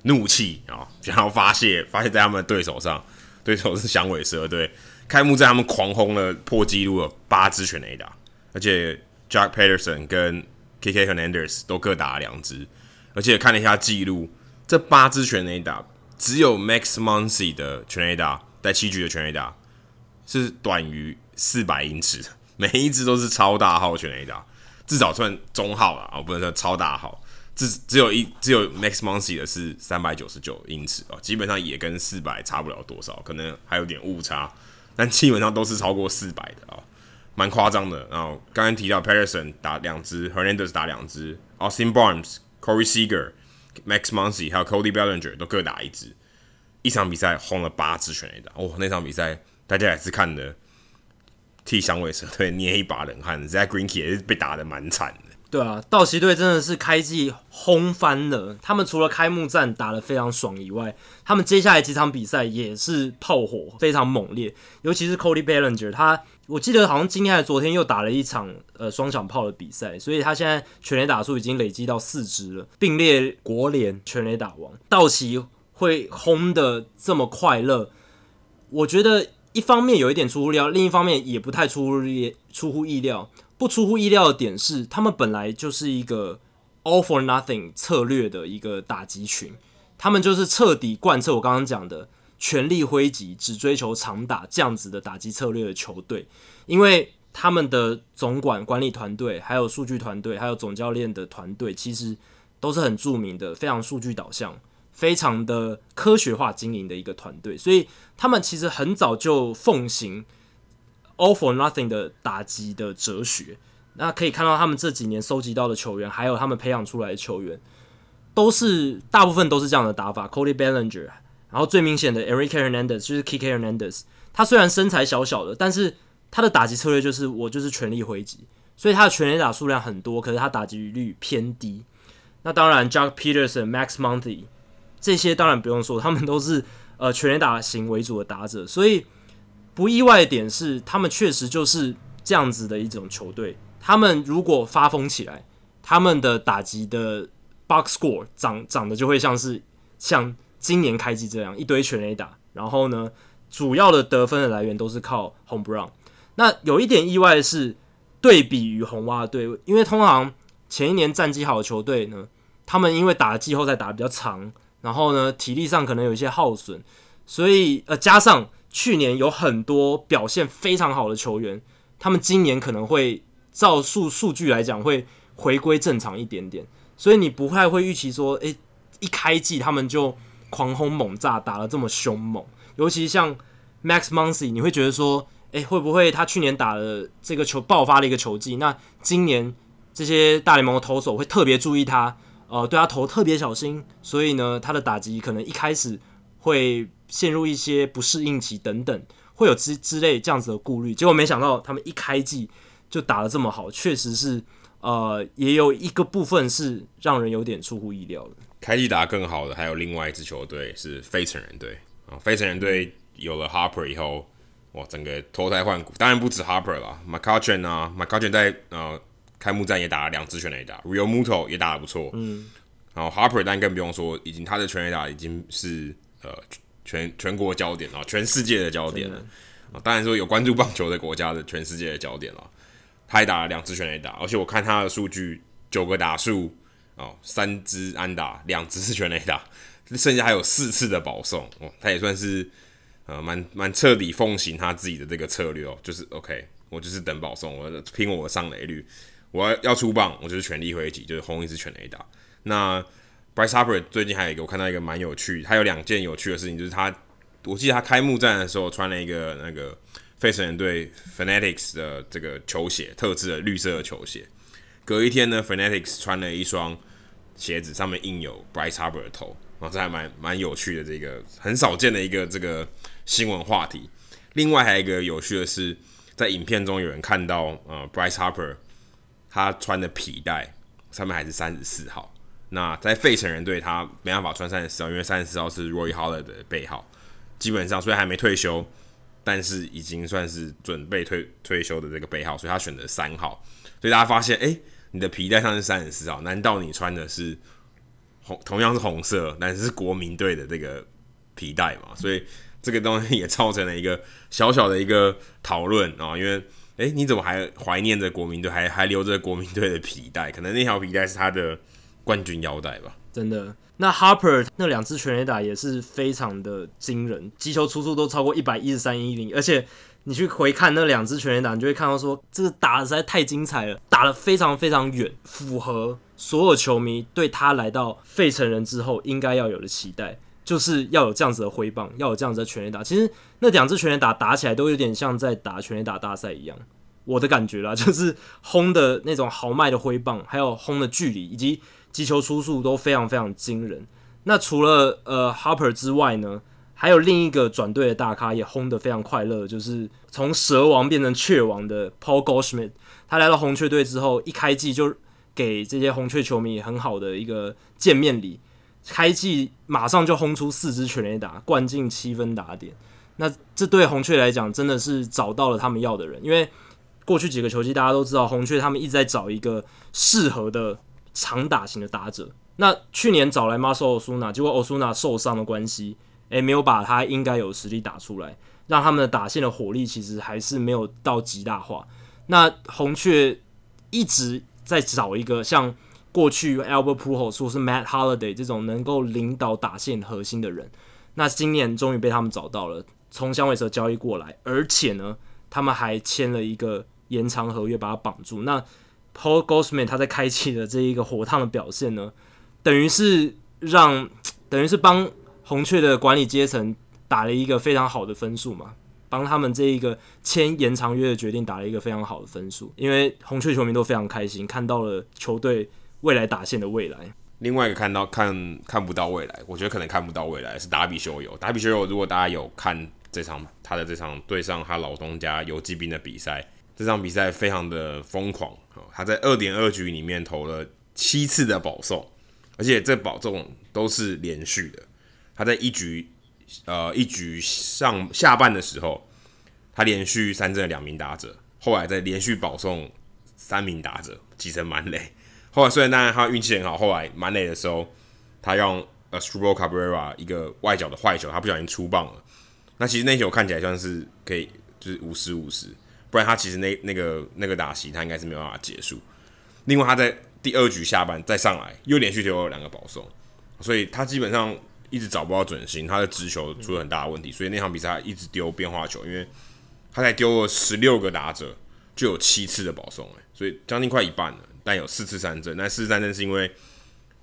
怒气啊、哦，想要发泄，发泄在他们的对手上。对手是响尾蛇队，开幕战他们狂轰了破纪录的八支全垒打，而且 Jack Peterson 跟 KK Hernandez 都各打了两支。而且看了一下记录，这八支全垒打只有 Max Muncy 的全垒打在七局的全垒打是短于四百英尺，每一支都是超大号全垒打，至少算中号了啊，不能说超大号。只只有一只有 Max Muncy 的是三百九十九英尺啊，基本上也跟四百差不了多少，可能还有点误差，但基本上都是超过四百的啊，蛮夸张的。然后刚刚提到 Pederson 打两支，Hernandez 打两支，Austin Barnes。Corey Seager、Max Muncy 还有 Cody Bellinger 都各打一支，一场比赛轰了八支全垒打。哦，那场比赛大家也是看的，替响尾蛇队捏一把冷汗。Zack Greinke 也是被打得蛮惨的。对啊，道奇队真的是开季轰翻了。他们除了开幕战打得非常爽以外，他们接下来几场比赛也是炮火非常猛烈，尤其是 Cody Bellinger 他。我记得好像今天还昨天又打了一场呃双响炮的比赛，所以他现在全垒打数已经累积到四支了，并列国联全垒打王。道奇会轰的这么快乐，我觉得一方面有一点出乎料，另一方面也不太出乎意出乎意料。不出乎意料的点是，他们本来就是一个 all for nothing 策略的一个打击群，他们就是彻底贯彻我刚刚讲的。全力挥击，只追求长打这样子的打击策略的球队，因为他们的总管管理团队、还有数据团队、还有总教练的团队，其实都是很著名的，非常数据导向、非常的科学化经营的一个团队，所以他们其实很早就奉行 all for nothing 的打击的哲学。那可以看到，他们这几年收集到的球员，还有他们培养出来的球员，都是大部分都是这样的打法。Cody Bellinger。然后最明显的，Eric Hernandez 就是 Kike Hernandez，他虽然身材小小的，但是他的打击策略就是我就是全力挥击，所以他的全垒打数量很多，可是他打击率偏低。那当然，Jack Peterson、Max Monty 这些当然不用说，他们都是呃全垒打型为主的打者，所以不意外的点是，他们确实就是这样子的一种球队。他们如果发疯起来，他们的打击的 box score 长长得就会像是像今年开季这样一堆全垒打，然后呢，主要的得分的来源都是靠 home run。那有一点意外的是，对比于红袜队，因为通常前一年战绩好的球队呢，他们因为打季后赛打得比较长，然后呢，体力上可能有一些耗损，所以呃，加上去年有很多表现非常好的球员，他们今年可能会照数数据来讲会回归正常一点点，所以你不太会预期说，诶，一开季他们就狂轰猛炸，打得这么凶猛，尤其像 Max Muncy，你会觉得说。诶，会不会他去年打了这个球爆发了一个球季？那今年这些大联盟的投手会特别注意他，呃，对他投特别小心，所以呢，他的打击可能一开始会陷入一些不适应期等等，会有之之类这样子的顾虑。结果没想到他们一开季就打得这么好，确实是呃，也有一个部分是让人有点出乎意料的。开季打得更好的还有另外一支球队是费城人队。啊，费城人队有了 Harper 以后。哇，整个脱胎换骨，当然不止 Harper 啦，McCutchen 啊，McCutchen 在呃开幕战也打了两支全垒打，Realmuto 也打得不错，嗯，然后 Harper 当然更不用说，已经他的全垒打已经是呃全全国焦点了，全世界的焦点了，啊，当然说有关注棒球的国家的全世界的焦点了，他也打了两支全垒打，而且我看他的数据，九个打数哦，三支安打，两支是全垒打，剩下还有四次的保送，哦，他也算是。呃，蛮蛮彻底奉行他自己的这个策略哦，就是 OK，我就是等保送，我拼我的上垒率，我要要出棒，我就是全力挥击，就是轰一支全垒打。那 Bryce Harper 最近还有一个我看到一个蛮有趣，他有两件有趣的事情，就是他我记得他开幕战的时候穿了一个那个费城人队 Fanatics 的这个球鞋，特制的绿色的球鞋。隔一天呢，Fanatics 穿了一双鞋子，上面印有 Bryce Harper 的头。哦，这还蛮蛮有趣的，这个很少见的一个这个新闻话题。另外还有一个有趣的是，在影片中有人看到，呃，Bryce Harper 他穿的皮带上面还是三十四号。那在费城人队，他没办法穿三十四号，因为三十四号是 Roy Halladay 的背号。基本上虽然还没退休，但是已经算是准备退退休的这个背号，所以他选择三号。所以大家发现，诶，你的皮带上是三十四号，难道你穿的是？红同样是红色，但是是国民队的这个皮带嘛，所以这个东西也造成了一个小小的一个讨论啊。因为，诶，你怎么还怀念着国民队，还还留着国民队的皮带？可能那条皮带是他的冠军腰带吧。真的，那 Harper 那两次全垒打也是非常的惊人，击球出速都超过一百一十三英里，而且。你去回看那两支全垒打，你就会看到说，这个打的实在太精彩了，打得非常非常远，符合所有球迷对他来到费城人之后应该要有的期待，就是要有这样子的挥棒，要有这样子的全垒打。其实那两支全垒打打起来都有点像在打全垒打大赛一样，我的感觉啦，就是轰的那种豪迈的挥棒，还有轰的距离以及击球出速都非常非常惊人。那除了呃 Harper 之外呢？还有另一个转队的大咖也轰得非常快乐，就是从蛇王变成雀王的 Paul Goldschmidt。他来到红雀队之后，一开季就给这些红雀球迷很好的一个见面礼，开季马上就轰出四支全垒打，灌进七分打点。那这对红雀来讲真的是找到了他们要的人，因为过去几个球季大家都知道，红雀他们一直在找一个适合的长打型的打者。那去年找来 Marcel Osuna，结果 Osuna 受伤的关系。诶，没有把他应该有实力打出来，让他们的打线的火力其实还是没有到极大化。那红雀一直在找一个像过去 Albert Pujols 或是 Matt Holiday 这种能够领导打线核心的人。那今年终于被他们找到了，从响尾蛇交易过来，而且呢，他们还签了一个延长合约把他绑住。那 Paul Goldschmidt 他在开启的这一个火烫的表现呢，等于是让，等于是帮。红雀的管理阶层打了一个非常好的分数嘛，帮他们这一个签延长约的决定打了一个非常好的分数，因为红雀球迷都非常开心，看到了球队未来打线的未来。另外一个看到看看不到未来，我觉得可能看不到未来是达比修有。达比修有，如果大家有看这场他的这场对上他老东家游击兵的比赛，这场比赛非常的疯狂，他在二点二局里面投了七次的保送，而且这保送都是连续的。他在一局，呃，一局上下半的时候，他连续三振两名打者，后来再连续保送三名打者，击成满垒，后来虽然当然他运气很好，后来满垒的时候，他用 Asdrubal Cabrera 一个外角的坏球，他不小心出棒了。那其实那球看起来算是可以，就是五十五十，不然他其实那那个那个打席他应该是没有办法结束。另外他在第二局下半再上来，又连续丢了两个保送，所以他基本上一直找不到准心，他的直球出了很大的问题，所以那场比赛一直丢变化球，因为他才丢了十六个打者，就有七次的保送，哎，所以将近快一半了。但有四次三振，那四次三振是因为，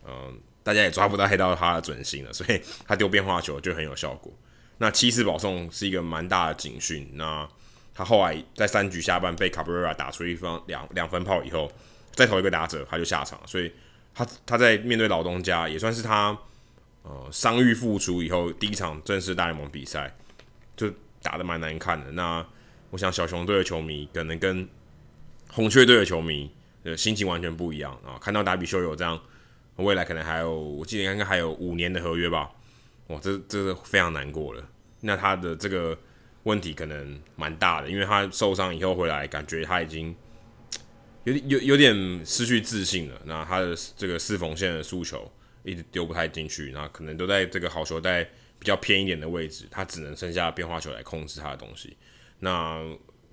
嗯、大家也抓不到黑到他的准心了，所以他丢变化球就很有效果。那七次保送是一个蛮大的警讯。那他后来在三局下半被 Cabrera 打出一方两两分炮以后，再投一个打者他就下场，所以他他在面对老东家也算是他呃伤愈复出以后第一场正式大联盟比赛，就打得蛮难看的。那我想小熊队的球迷可能跟红雀队的球迷。的，心情完全不一样啊！看到达比修有这样，未来可能还有，我记得应该还有五年的合约吧？哇，这这是非常难过了。那他的这个问题可能蛮大的，因为他受伤以后回来，感觉他已经有点有有点失去自信了。那他的这个四缝线的速球一直丢不太进去，那可能都在这个好球带比较偏一点的位置，他只能剩下变化球来控制他的东西。那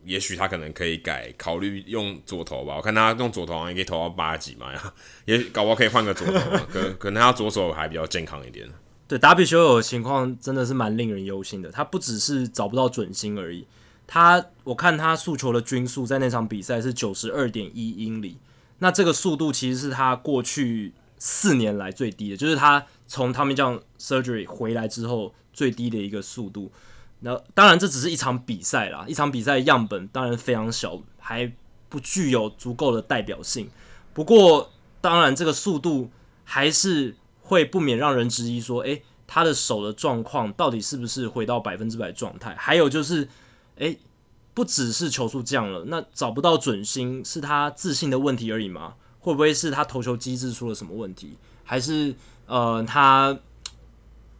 也许他可能可以改考虑用左投吧，我看他用左投好像也可以投到八几嘛呀，也搞不好可以换个左投，可可能他左手还比较健康一点。对，达比修有的情况真的是蛮令人忧心的，他不只是找不到准心而已，他我看他速球的均速在那场比赛是九十二点一英里，那这个速度其实是他过去四年来最低的，就是他从 Tommy John Surgery 回来之后最低的一个速度。那当然，这只是一场比赛啦，一场比赛样本当然非常小，还不具有足够的代表性。不过，当然这个速度还是会不免让人质疑说，诶，他的手的状况到底是不是回到百分之百状态？还有就是，诶，不只是球速降了，那找不到准心是他自信的问题而已吗？会不会是他投球机制出了什么问题？还是呃，他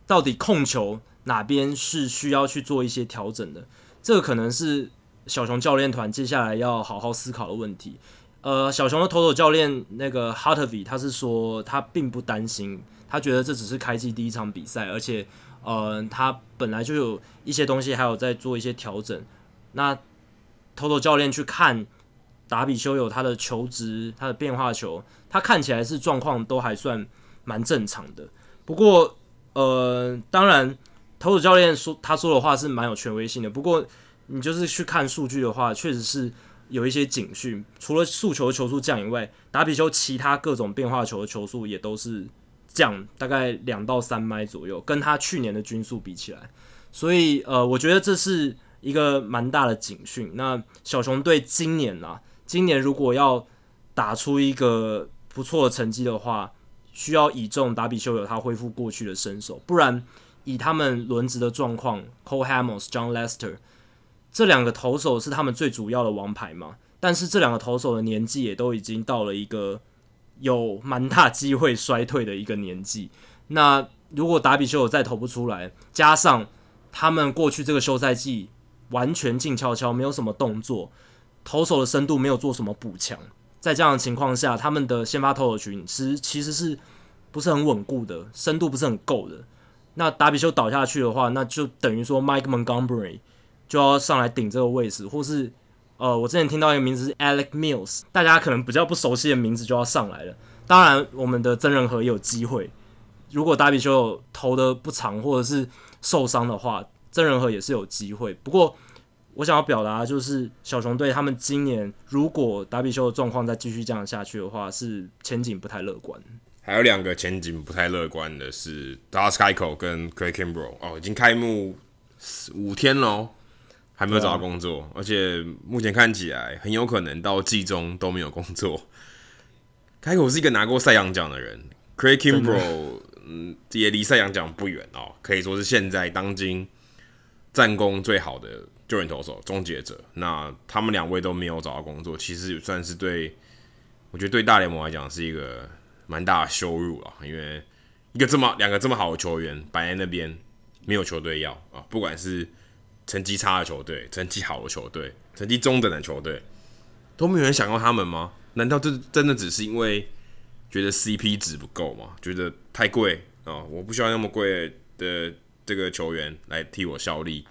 到底控球？哪边是需要去做一些调整的？这个可能是小熊教练团接下来要好好思考的问题。呃，小熊的投手教练那个 h a r t v 他是说他并不担心，他觉得这只是开季第一场比赛，而且呃，他本来就有一些东西还有在做一些调整。那投手教练去看达比修有他的球质、他的变化球，他看起来是状况都还算蛮正常的。不过呃，当然。投手教练说他说的话是蛮有权威性的，不过你就是去看数据的话，确实是有一些警讯。除了速球球速降以外，达比修其他各种变化球的球速也都是降，大概两到三迈左右，跟他去年的均速比起来。所以呃，我觉得这是一个蛮大的警讯。那小熊队今年啊，今年如果要打出一个不错的成绩的话，需要倚重达比修有他恢复过去的身手，不然。以他们轮值的状况，Cole Hamels、John Lester 这两个投手是他们最主要的王牌嘛？但是这两个投手的年纪也都已经到了一个有蛮大机会衰退的一个年纪。那如果达比修有再投不出来，加上他们过去这个休赛季完全静悄悄，没有什么动作，投手的深度没有做什么补强，在这样的情况下，他们的先发投手群其实其实是不是很稳固的，深度不是很够的。那达比修倒下去的话，那就等于说 Mike Montgomery 就要上来顶这个位置，或是呃，我之前听到一个名字是 Alec Mills，大家可能比较不熟悉的名字就要上来了。当然，我们的曾仁和也有机会。如果达比修投的不长或者是受伤的话，曾仁和也是有机会。不过，我想要表达就是小熊队他们今年如果达比修的状况再继续这样下去的话，是前景不太乐观。还有两个前景不太乐观的是 Keuchel 跟 Craig Kimbrel 哦，已经开幕五天喽，还没有找到工作，而且目前看起来很有可能到季中都没有工作。Keuchel 是一个拿过赛扬奖的人，Craig Kimbrel 嗯也离赛扬奖不远哦，可以说是现在当今战功最好的救援投手、终结者。那他们两位都没有找到工作，其实也算是对，我觉得对大联盟来讲是一个。蛮大的羞辱啊，因为一个这么两个这么好的球员摆在那边，没有球队要啊，不管是成绩差的球队、成绩好的球队、成绩中等的球队，都没有人想要他们吗？难道这真的只是因为觉得 CP 值不够吗，觉得太贵啊、我不需要那么贵的这个球员来替我效力。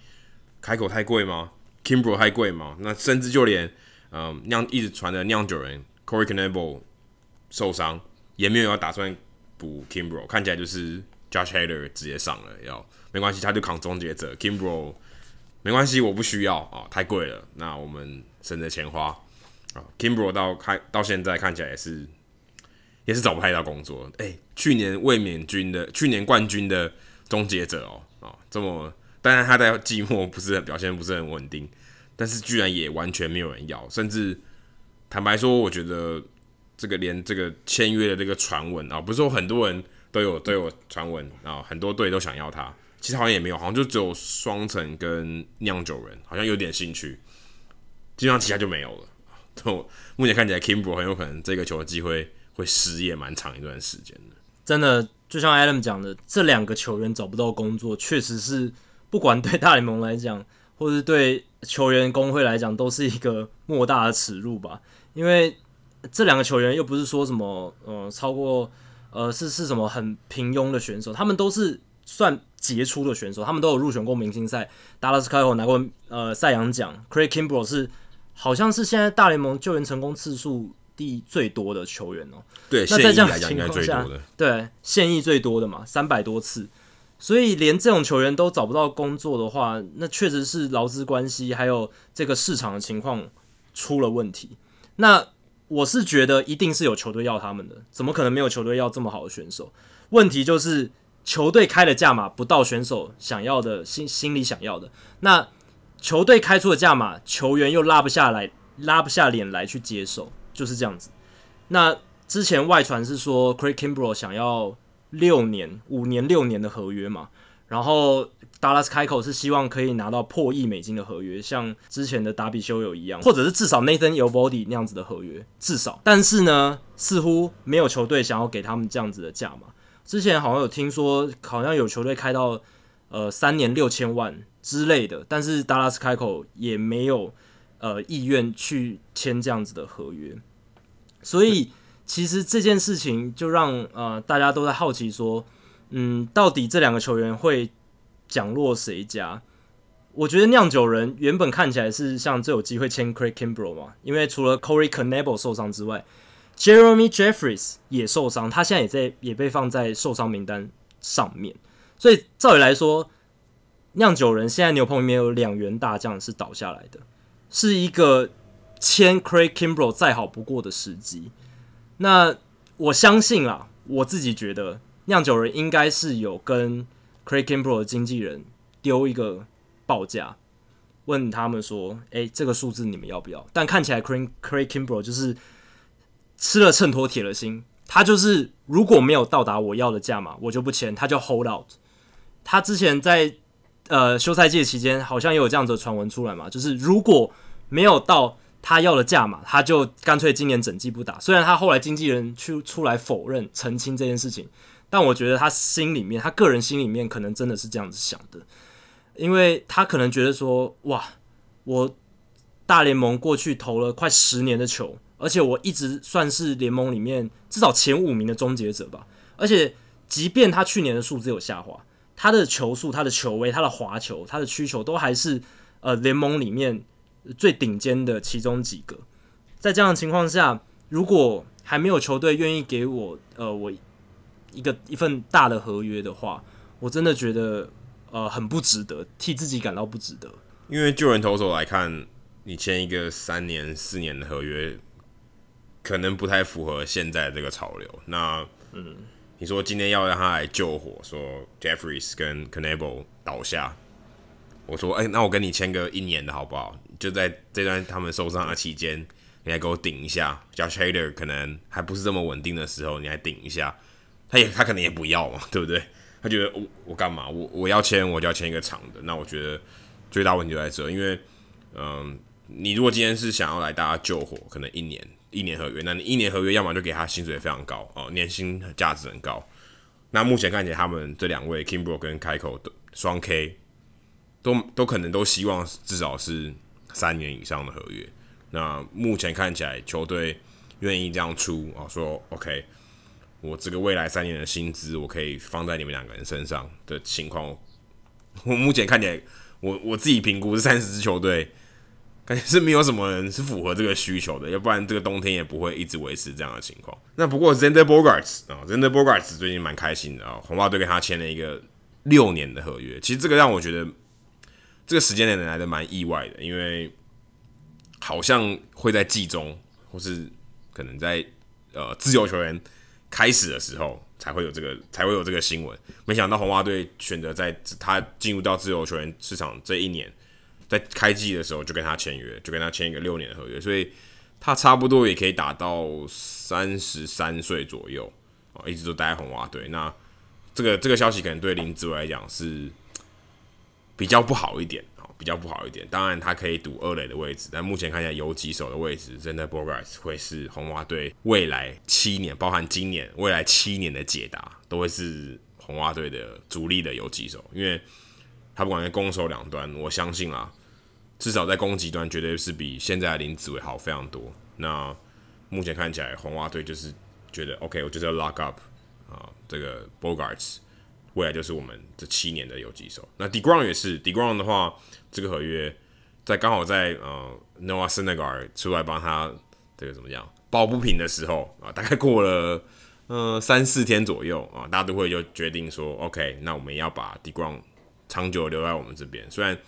开口太贵吗？Kimbro 太贵吗？那甚至就连嗯酿一直传的酿酒人 Corey Knebel 受伤，也没有要打算补 Kimbro，看起来就是 Josh Hader 直接上了，要没关系，他就扛终结者 Kimbro，没关系，我不需要啊、太贵了，那我们省着钱花啊。Kimbro 到开到现在看起来也是也是找不太到工作，诶、去年卫冕军的去年冠军的终结者哦啊、哦，这么。当然，他在季末不是表现不是很稳定，但是居然也完全没有人要，甚至坦白说，我觉得这个连这个签约的这个传闻啊，不是说很多人都有 都有传闻啊，很多队都想要他，其实好像也没有，好像就只有双城跟酿酒人好像有点兴趣，基本上其他就没有了。都目前看起来，Kimbo 很有可能这个球的机会会失业蛮长一段时间的。真的，就像 Adam 讲的，这两个球员找不到工作，确实是。不管对大联盟来讲，或是对球员工会来讲，都是一个莫大的耻辱吧。因为这两个球员又不是说什么，呃，超过，呃，是是什么很平庸的选手，他们都是算杰出的选手，他们都有入选过明星赛，达拉斯开口拿过呃赛扬奖，Craig Kimbrel 是好像是现在大联盟救援成功次数第最多的球员哦。对，那在这样的情况下，对，现役最多的嘛，三百多次。所以连这种球员都找不到工作的话，那确实是劳资关系还有这个市场的情况出了问题。那我是觉得一定是有球队要他们的，怎么可能没有球队要这么好的选手？问题就是球队开的价码不到选手想要的心心里想要的。那球队开出的价码，球员又拉不下来，拉不下脸来去接受，就是这样子。那之前外传是说，Craig Kimbrel 想要。六年、五年、六年的合约嘛，然后达拉斯开口是希望可以拿到破亿美金的合约，像之前的达比修有一样，或者是至少 Nathan Eovaldi 那样子的合约，至少。但是呢，似乎没有球队想要给他们这样子的价嘛。之前好像有听说，好像有球队开到呃三年六千万之类的，但是达拉斯开口也没有呃意愿去签这样子的合约，所以。其实这件事情就让呃大家都在好奇说，嗯，到底这两个球员会降落谁家？我觉得酿酒人原本看起来是像最有机会签 Craig Kimbrel 嘛，因为除了 Corey Knebel 受伤之外，Jeremy Jeffries 也受伤，他现在也在也被放在受伤名单上面。所以照理来说，酿酒人现在牛棚里面有两员大将是倒下来的，是一个签 Craig Kimbrel 再好不过的时机。那我相信啦，我自己觉得酿酒人应该是有跟 Craig Kimbrel 的经纪人丢一个报价，问他们说：“诶、欸，这个数字你们要不要？”但看起来 Craig Craig Kimbrel 就是吃了秤砣铁了心，他就是如果没有到达我要的价码，我就不签，他就 hold out。他之前在呃休赛季期间好像也有这样子的传闻出来嘛，就是如果没有到。他要的价码，他就干脆今年整季不打。虽然他后来经纪人去出来否认澄清这件事情，但我觉得他心里面，他个人心里面可能真的是这样子想的，因为他可能觉得说，哇，我大联盟过去投了快十年的球，而且我一直算是联盟里面至少前五名的终结者吧。而且，即便他去年的数字有下滑，他的球速、他的球威、他的滑球、他的曲球都还是呃联盟里面。最顶尖的其中几个，在这样的情况下，如果还没有球队愿意给我呃我一个一份大的合约的话，我真的觉得呃很不值得，替自己感到不值得。因为救援投手来看，你签一个三年四年的合约，可能不太符合现在这个潮流。那嗯，你说今天要让他来救火，说 Jeffries 跟 Knebel 倒下，我说哎、欸，那我跟你签个一年的好不好？就在这段他们受伤的期间，你来给我顶一下。Josh Hader 可能还不是这么稳定的时候，你来顶一下，他也他可能也不要嘛，对不对？他觉得我我干嘛？我我要签我就要签一个长的。那我觉得最大问题就在这，因为嗯，你如果今天是想要来大家救火，可能一年一年合约，那你一年合约要么就给他薪水非常高哦，年薪价值很高。那目前看起来他们这两位 Kimbrel 跟开口的双 K 都都可能都希望至少是。三年以上的合约，那目前看起来球队愿意这样出啊，说 OK，我这个未来三年的薪资，我可以放在你们两个人身上的情况，我目前看起来，我我自己评估是三十支球队，感觉是没有什么人是符合这个需求的，要不然这个冬天也不会一直维持这样的情况。那不过 Xander Bogaerts 啊，Xander Bogaerts 最近蛮开心的啊，红袜队跟他签了一个六年的合约，其实这个让我觉得这个时间点来的蛮意外的，因为好像会在季中，或是可能在呃自由球员。开始的时候才会有这个，才会有这个新闻。没想到红袜队选择在他进入到自由球员市场这一年，在开季的时候就跟他签约，就跟他签一个六年的合约，所以他差不多也可以打到三十三岁左右啊，一直都待在红袜队。那这个这个消息可能对林志伟来讲是比较不好一点啊。比较不好一点，当然他可以赌二垒的位置，但目前看起来游击手的位置真的 Bogarts 会是红袜队未来七年，包含今年未来七年的解答，都会是红袜队的主力的游击手，因为他不管在攻守两端，我相信啊，至少在攻击端绝对是比现在的林子伟好非常多。那目前看起来红袜队就是觉得 OK，我就是要 lock up 啊，这个 Bogarts。未来就是我们这七年的游击手。那 Degrom 也是 Degrom 的话，这个合约在刚好在呃 Noah Syndergaard 出来帮他这个怎么样抱不平的时候啊，大概过了呃三四天左右啊，大都会就决定说 OK，那我们要把 Degrom 长久留在我们这边。虽然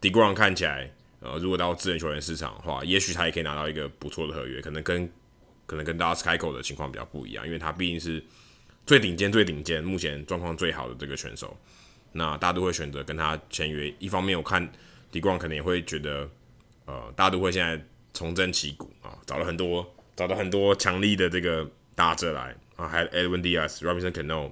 Degrom 看起来呃，如果到自由球员市场的话，也许他也可以拿到一个不错的合约，可能跟可能跟 Dallas Keuchel 的情况比较不一样，因为他毕竟是。最顶尖、最顶尖，目前状况最好的这个选手，那大都会选择跟他签约。一方面，我看迪光可能也会觉得，呃，大都会现在重振旗鼓啊，找了很多、找了很多强力的这个打者来啊，还有 Edwin Diaz、Robinson Cano、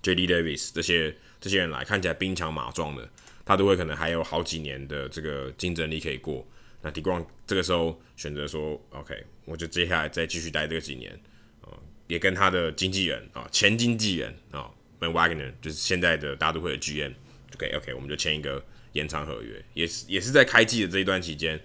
J.D. Davis 这些这些人来，看起来兵强马壮的，他都会可能还有好几年的这个竞争力可以过。那 Degrom 这个时候选择说，OK，我就接下来再继续待这个几年。也跟他的经纪人啊，前经纪人啊，Van Wagner 就是现在的大都会的 GM，OK OK，我们就签一个延长合约，也是也是在开季的这一段期间，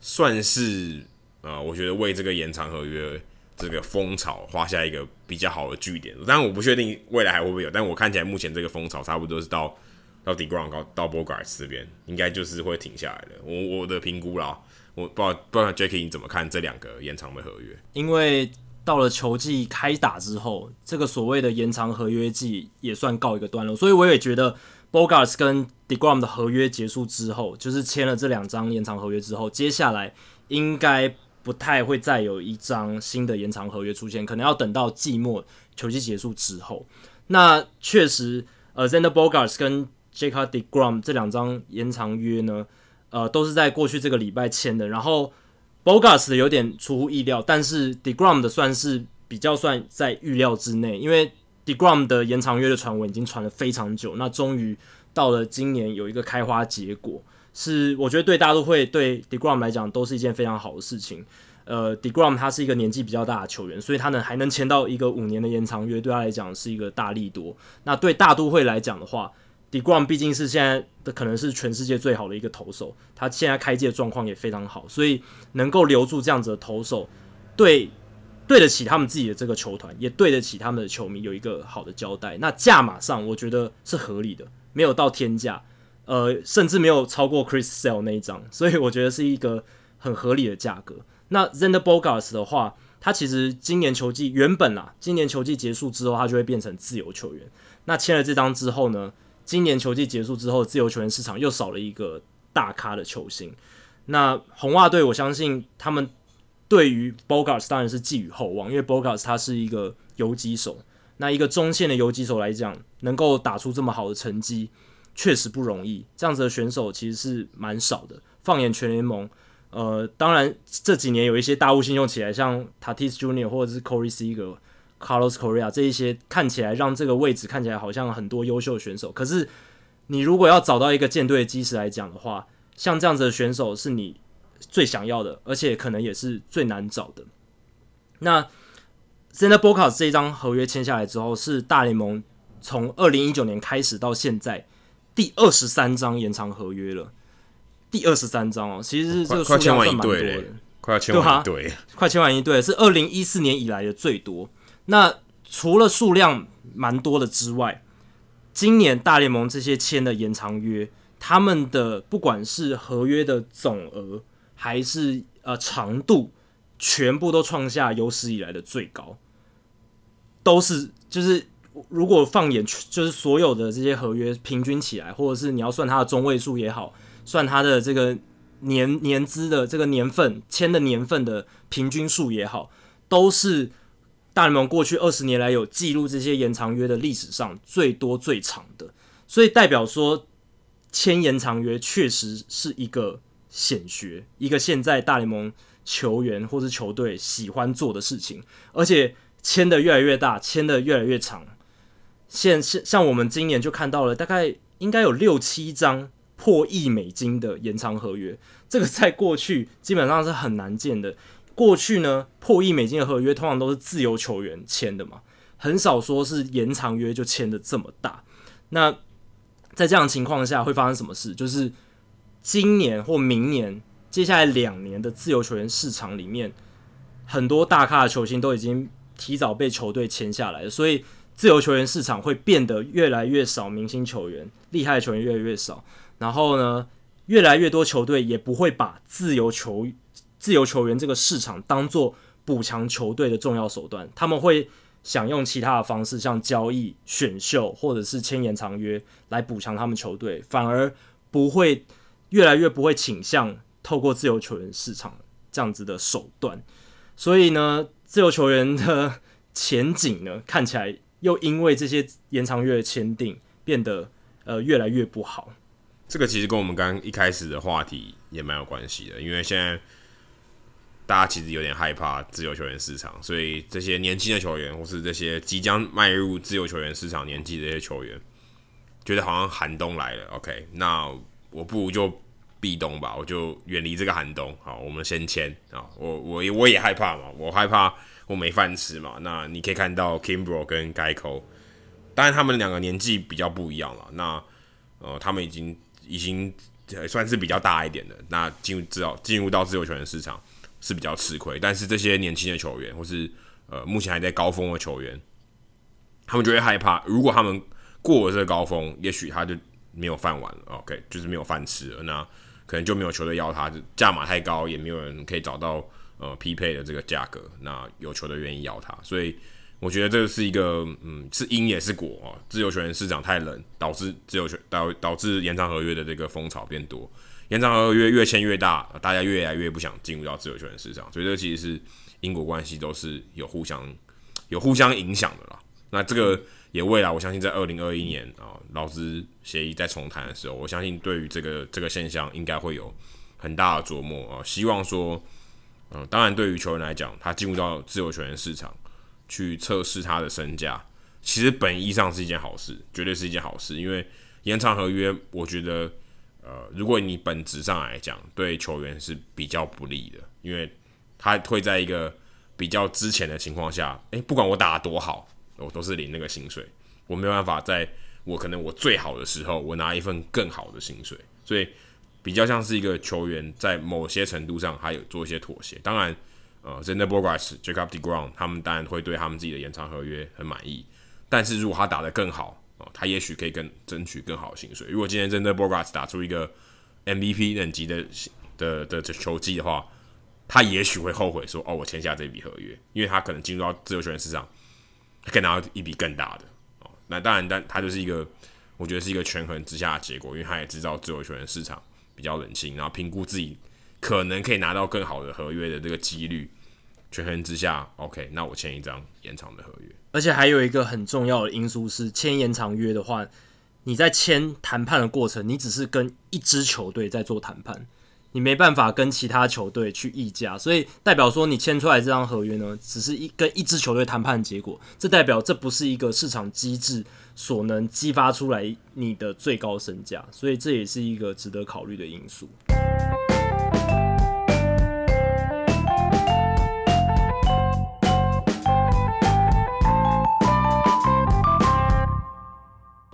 算是啊，我觉得为这个延长合约这个风潮画下一个比较好的句点。当然我不确定未来还会不会有，但我看起来目前这个风潮差不多是到到 Degrom 到到 Bogart 这边，应该就是会停下来的。我我的评估啦，我不知道不知道 Jacky 你怎么看这两个延长的合约？因为。到了球季开打之后，这个所谓的延长合约季也算告一个段落，所以我也觉得，Bogarts 跟 Degrom 的合约结束之后，就是签了这两张延长合约之后，接下来应该不太会再有一张新的延长合约出现，可能要等到季末球季结束之后。那确实，呃，Zander Bogarts 跟 Jacob Degrom 这两张延长约呢，呃，都是在过去这个礼拜签的，然后。Bogus 有点出乎意料，但是 Degrom 的算是比较算在预料之内，因为 Degrom 的延长约的传闻已经传了非常久，那终于到了今年有一个开花结果，是我觉得对大都会对 Degrom 来讲都是一件非常好的事情。呃，Degrom 他是一个年纪比较大的球员，所以他能还能签到一个五年的延长约，对他来讲是一个大利多。那对大都会来讲的话，Degrom 毕竟是现在的可能是全世界最好的一个投手，他现在开季的状况也非常好，所以能够留住这样子的投手，对对得起他们自己的这个球团，也对得起他们的球迷有一个好的交代。那价码上，我觉得是合理的，没有到天价，呃，甚至没有超过 Chris Sale 那一张，所以我觉得是一个很合理的价格。那 Xander Bogaerts 的话，他其实今年球季原本啊，今年球季结束之后，他就会变成自由球员。那签了这张之后呢？今年球季结束之后，自由球员市场又少了一个大咖的球星。那红袜队，我相信他们对于 Bogarts 当然是寄予厚望，因为 Bogarts 他是一个游击手。那一个中线的游击手来讲，能够打出这么好的成绩，确实不容易。这样子的选手其实是蛮少的。放眼全联盟，呃，当然这几年有一些大物新秀起来，像 Tatis Junior 或者是 Corey Seager。Carlos Correa 这一些看起来让这个位置看起来好像很多优秀选手，可是你如果要找到一个舰队的基石来讲的话，像这样子的选手是你最想要的，而且可能也是最难找的。那 Xander Bogaerts 这一张合约签下来之后，是大联盟从二零一九年开始到现在第二十三张延长合约了，第二十三张哦，其实是这个数量算蛮多的，快要签完一队，快签完一队，是二零一四年以来的最多。那除了数量蛮多的之外，今年大联盟这些签的延长约，他们的不管是合约的总额还是呃长度，全部都创下有史以来的最高，都是就是如果放眼就是所有的这些合约平均起来，或者是你要算它的中位数也好，算它的这个年年资的这个年份签的年份的平均数也好，都是大联盟过去二十年来有记录这些延长约的历史上最多最长的，所以代表说签延长约确实是一个显学，一个现在大联盟。球员或是球队喜欢做的事情，而且签的越来越大，签的越来越长。现像像我们今年就看到了，大概应该有六七张破亿美金的延长合约，这个在过去基本上是很难见的。过去呢，破亿美金的合约通常都是自由球员签的嘛，很少说是延长约就签的这么大。那在这样情况下会发生什么事？就是今年或明年。接下来两年的自由球员市场里面，很多大咖的球星都已经提早被球队签下来了，所以自由球员市场会变得越来越少明星球员，厉害的球员越来越少。然后呢，越来越多球队也不会把自由球自由球员这个市场当做补强球队的重要手段，他们会想用其他的方式，像交易、选秀或者是签延长约来补强他们球队，反而不会越来越不会倾向。透过自由球员市场这样子的手段，所以呢，自由球员的前景呢，看起来又因为这些延长约的签订变得呃越来越不好。这个其实跟我们刚刚一开始的话题也蛮有关系的，因为现在大家其实有点害怕自由球员市场，所以这些年轻的球员或是这些即将迈入自由球员市场年纪的这些球员，觉得好像寒冬来了。OK，那我不如就。壁咚吧，我就远离这个寒冬。好，我们先签啊！我我也我也害怕嘛，我害怕我没饭吃嘛。那你可以看到 Kimbro 跟 Geico，当然他们两个年纪比较不一样了。那呃，他们已经已经算是比较大一点的。那进入知道进入到自由球员市场是比较吃亏，但是这些年轻的球员或是呃目前还在高峰的球员，他们就会害怕，如果他们过了这个高峰，也许他就没有饭碗了。OK，就是没有饭吃了。那可能就没有球队要他，价码太高，也没有人可以找到呃匹配的这个价格。那有球队愿意要他，所以我觉得这是一个嗯是因也是果啊。自由球员市场太冷，导致自由球导导致延长合约的这个风潮变多，延长合约越签越大，大家越来越不想进入到自由球员市场。所以这其实是因果关系，都是有互相有互相影响的啦。那这个。也未来，我相信在二零二一年啊，劳资协议在重谈的时候，我相信对于这个这个现象应该会有很大的琢磨啊。希望说，嗯，当然对于球员来讲，他进入到自由球员市场去测试他的身价，其实本意上是一件好事，绝对是一件好事。因为延长合约，我觉得，呃，如果你本质上来讲，对球员是比较不利的，因为他会在一个比较之前的情况下，诶，不管我打得多好。我都是领那个薪水，我没有办法在我可能我最好的时候，我拿一份更好的薪水，所以比较像是一个球员在某些程度上还有做一些妥协。当然，呃，Xander Borges、Jacob Degrom 他们当然会对他们自己的延长合约很满意，但是如果他打得更好，哦、他也许可以更争取更好的薪水。如果今天 Xander Bogaerts 打出一个 MVP 等级的的的，的球技的话，他也许会后悔说，哦，我签下这笔合约，因为他可能进入到自由球员市场。可以拿到一笔更大的哦，那当然，但他就是一个，我觉得是一个权衡之下的结果，因为他也知道自由球员市场比较冷清，然后评估自己可能可以拿到更好的合约的这个几率，权衡之下，OK，那我签一张延长的合约。而且还有一个很重要的因素是，签延长约的话，你在签谈判的过程，你只是跟一支球队在做谈判。你没办法跟其他球队去议价，所以代表说你签出来这张合约呢，只是一跟一支球队谈判的结果。这代表这不是一个市场机制所能激发出来你的最高身价，所以这也是一个值得考虑的因素。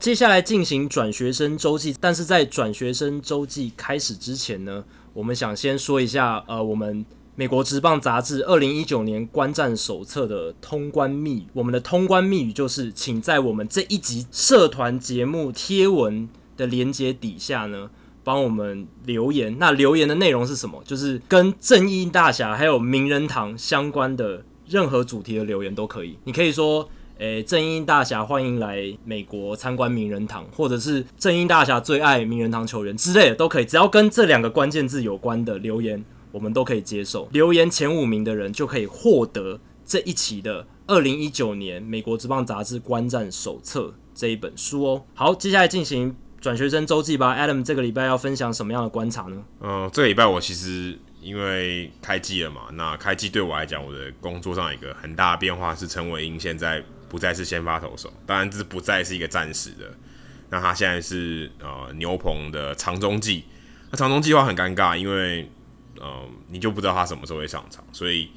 接下来进行转学生周记，但是在转学生周记开始之前呢，我们想先说一下，呃，我们美国职棒杂志二零一九年观战手册的通关密语，我们的通关密语就是，请在我们这一集社团节目贴文的连接底下呢，帮我们留言。那留言的内容是什么？就是跟正义大侠还有名人堂相关的任何主题的留言都可以。你可以说，诶、欸，正义大侠欢迎来美国参观名人堂，或者是正义大侠最爱名人堂球员之类的都可以，只要跟这两个关键字有关的留言。我们都可以接受，留言前五名的人就可以获得这一期的二零一九年美国职棒杂志观战手册这一本书哦。好，接下来进行转学生周记吧。Adam 这个礼拜要分享什么样的观察呢？嗯、呃，这个礼拜我其实因为开机了嘛，那开机对我来讲，我的工作上一个很大的变化是陈伟殷现在不再是先发投手，当然这不再是一个暂时的。那他现在是呃牛棚的长中继，那长中继的话很尴尬，因为嗯，你就不知道他什么时候会上场，所以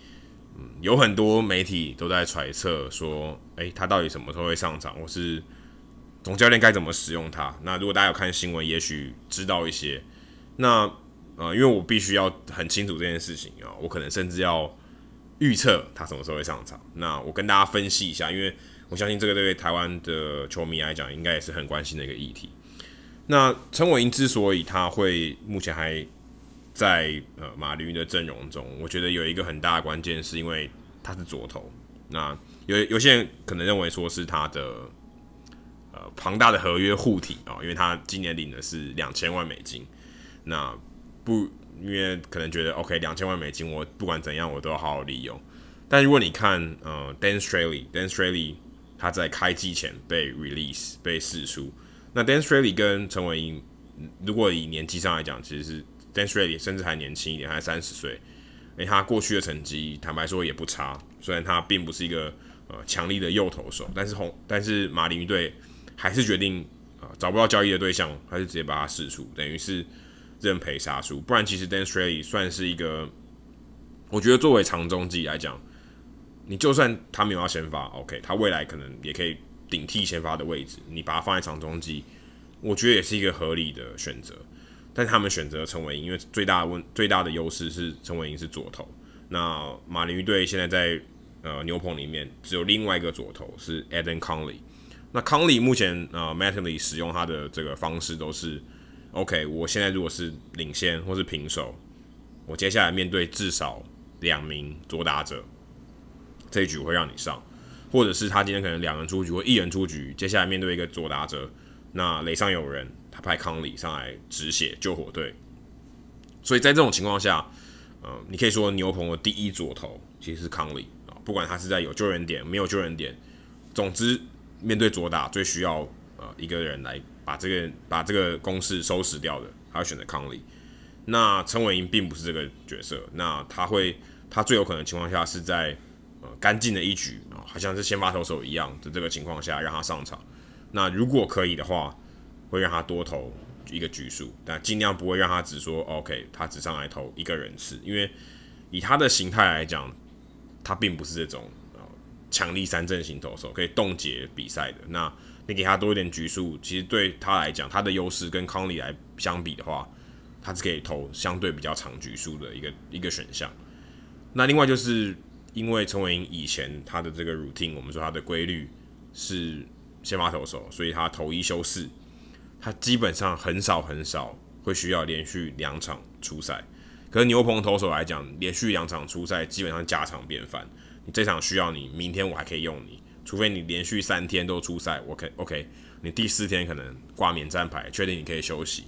嗯，有很多媒体都在揣测说，诶、他到底什么时候会上场，或是总教练该怎么使用他？那如果大家有看新闻，也许知道一些。那呃，因为我必须要很清楚这件事情啊，我可能甚至要预测他什么时候会上场。那我跟大家分析一下，因为我相信这个对台湾的球迷来讲，应该也是很关心的一个议题。那陈伟殷之所以他会目前还在呃马林的阵容中，我觉得有一个很大的关键，是因为他是左投。那有有些人可能认为说是他的呃庞大的合约护体啊，因为他今年领的是两千万美金。那不因为可能觉得 OK 两千万美金，我不管怎样我都要好好利用。但如果你看呃 Dan Straily，Dan Straily 他在开季前被 release 被释出，那 Dan Straily 跟陈伟殷如果以年纪上来讲，其实是。Dan Straily 甚至还年轻一点，还三十岁。诶，他过去的成绩，坦白说也不差。虽然他并不是一个呃强力的右投手，但是红，但是马林鱼队还是决定啊、呃、找不到交易的对象，还是直接把他释出，等于是认赔杀出。不然，其实 Dan Straily 算是一个，我觉得作为长中继来讲，你就算他没有要先发，OK，他未来可能也可以顶替先发的位置，你把他放在长中继，我觉得也是一个合理的选择。但他们选择陈伟英，因为最大问最大的优势是陈伟英是左投。那马林鱼队现在在呃牛棚里面只有另外一个左投是 Adam Conley。那 Conley 目前呃 Mattingly 使用他的这个方式都是 OK。我现在如果是领先或是平手，我接下来面对至少两名左打者，这一局我会让你上，或者是他今天可能两人出局或一人出局，接下来面对一个左打者，那垒上有人。他派康里上来止血救火队，所以在这种情况下，呃，你可以说牛棚的第一左投其实是康里啊，不管他是在有救援点没有救援点，总之面对左打最需要呃一个人来把这个把这个攻势收拾掉的，他会选择康利。那陈伟殷并不是这个角色，那他会他最有可能的情况下是在呃干净的一局啊，好像是先发投手一样的这个情况下让他上场。那如果可以的话。会让他多投一个局数，但尽量不会让他只说 OK，他只上来投一个人次，因为以他的形态来讲，他并不是这种强力三阵型投手，可以冻结比赛的。那你给他多一点局数，其实对他来讲，他的优势跟康利来相比的话，他是可以投相对比较长局数的一个一个选项。那另外就是因为陈伟殷以前他的这个 routine，我们说他的规律是先发投手，所以他投一休四。他基本上很少很少会需要连续两场出赛，可是牛棚投手来讲，连续两场出赛基本上家常便饭。这场需要你，明天我还可以用你，除非你连续三天都出赛，OK OK，你第四天可能挂免战牌，确定你可以休息。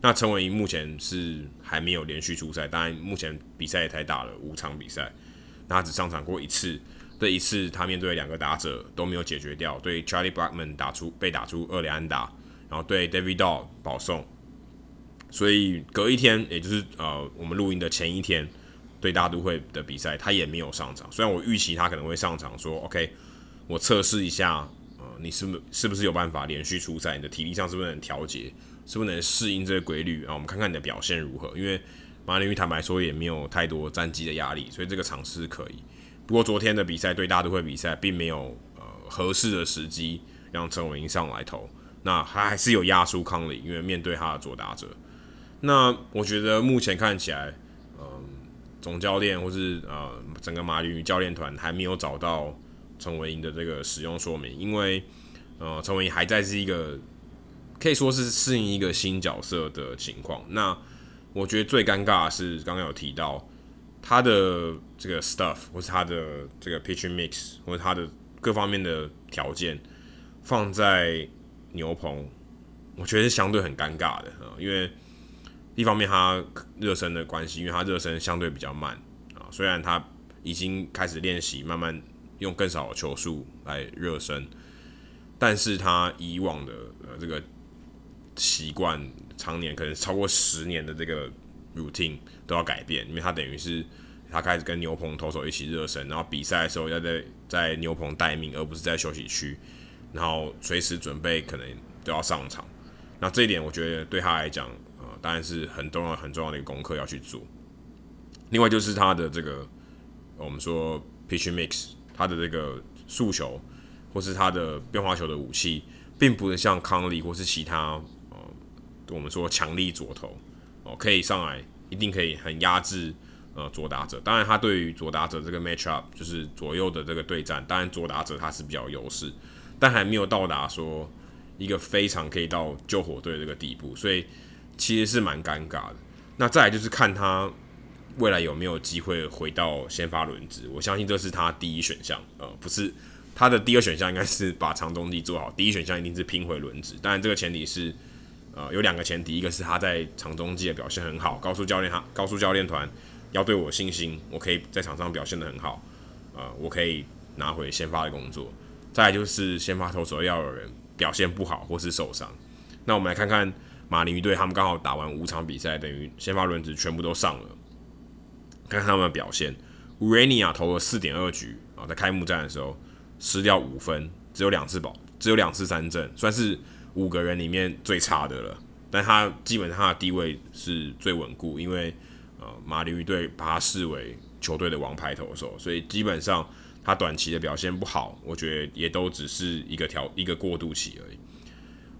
那陈伟殷目前是还没有连续出赛，当然目前比赛也太大了，五场比赛，那他只上场过一次，这一次他面对两个打者都没有解决掉，对 Charlie Blackman 打出被打出二垒安打。然后对 David Dahl 保送，所以隔一天，也就是呃我们录音的前一天，对大都会的比赛，他也没有上场。虽然我预期他可能会上场，说 OK，我测试一下，呃，你是不是不是有办法连续出赛？你的体力上是不是能调节？是不是能适应这个规律？啊，我们看看你的表现如何。因为马林鱼坦白说也没有太多战绩的压力，所以这个尝试可以。不过昨天的比赛对大都会比赛，并没有呃合适的时机让陈伟殷上来投。那他还是有压输康里，因为面对他的左打者。那我觉得目前看起来，总教练或是呃整个马林鱼教练团还没有找到陈伟殷的这个使用说明，因为呃陈伟殷还在是一个可以说是适应一个新角色的情况。那我觉得最尴尬的是刚刚有提到他的这个 stuff 或是他的这个 pitch mix 或者他的各方面的条件放在牛棚，我觉得是相对很尴尬的啊，因为。一方面，他热身的关系，因为他热身相对比较慢啊。虽然他已经开始练习，慢慢用更少的球数来热身，但是他以往的呃这个习惯，常年可能超过十年的这个 routine 都要改变，因为他等于是他开始跟牛棚投手一起热身，然后比赛的时候要在在牛棚待命，而不是在休息区，然后随时准备可能都要上场。那这一点，我觉得对他来讲。当然是很重要、很重要的一个功课要去做。另外就是他的这个，我们说 pitch mix，他的这个速球或是他的变化球的武器，并不是像康利或是其他呃，我们说强力左投哦，可以上来一定可以很压制呃左打者。当然，他对于左打者这个 match up 就是左右的这个对战，当然左打者他是比较优势，但还没有到达说一个非常可以到救火队这个地步，所以。其实是蛮尴尬的。那再来就是看他未来有没有机会回到先发轮值。我相信这是他第一选项，呃，不是他的第二选项，应该是把长中继做好。第一选项一定是拼回轮值。当然，这个前提是，呃，有两个前提，一个是他在长中继的表现很好，告诉教练他，告诉教练团要对我有信心，我可以在场上表现得很好，呃，我可以拿回先发的工作。再来就是先发投手要有人表现不好或是受伤。那我们来看看。马林鱼队他们刚好打完五场比赛，等于先发轮值全部都上了。看看他们的表现，Urania 投了四点二局啊，在开幕战的时候失掉五分，只有两次保，只有两次三振，算是五个人里面最差的了。但他基本上他的地位是最稳固，因为呃马林鱼队把他视为球队的王牌投手，所以基本上他短期的表现不好，我觉得也都只是一个调一个过渡期而已。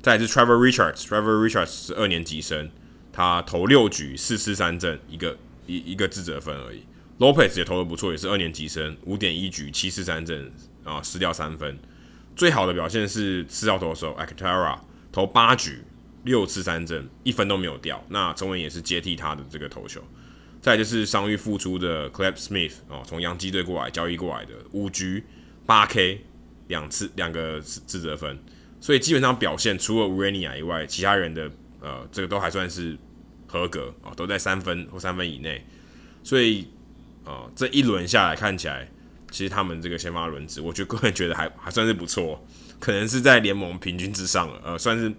再是 Trevor Richards，Trevor Richards 是二年级生，他投六局四失三振，一个一一个自责分而已。Lopez 也投的不错，也是二年级生，五点一局七失三振啊，失掉三分。最好的表现是四号投手 Alcantara 投八局六次三振，一分都没有掉。那陈文也是接替他的这个投球。再就是伤愈复出的 Caleb Smith 哦，从洋基队过来交易过来的，五局八 K 两次两个自责分。所以基本上表现除了 Urania 以外，其他人的呃这个都还算是合格啊、都在三分或三分以内。所以呃这一轮下来看起来，其实他们这个先发轮值，我觉得个人觉得还还算是不错，可能是在联盟平均之上。呃，算是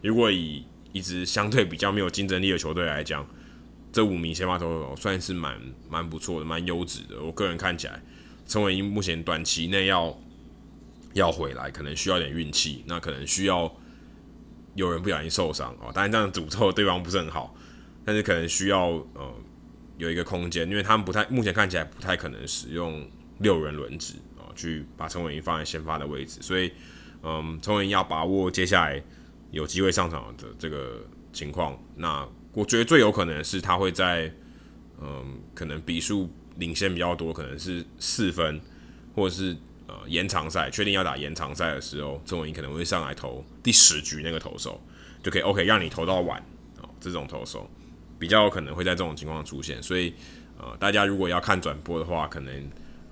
如果以一支相对比较没有竞争力的球队来讲，这五名先发投手算是蛮蛮不错的，蛮优质的。我个人看起来，成为目前短期内要。要回来，可能需要点运气，那可能需要有人不小心受伤哦。当然这样诅咒对方不是很好，但是可能需要呃有一个空间，因为他们不太目前看起来不太可能使用六人轮值啊，去把陈伟霆放在先发的位置，所以嗯，陈伟霆要把握接下来有机会上场的这个情况。那我觉得最有可能是他会在嗯，可能比数领先比较多，可能是四分或者是。呃，延长赛确定要打延长赛的时候，陈伟殷可能会上来投第十局那个投手，就可以 OK 让你投到晚啊、这种投手比较有可能会在这种情况出现，所以呃，大家如果要看转播的话，可能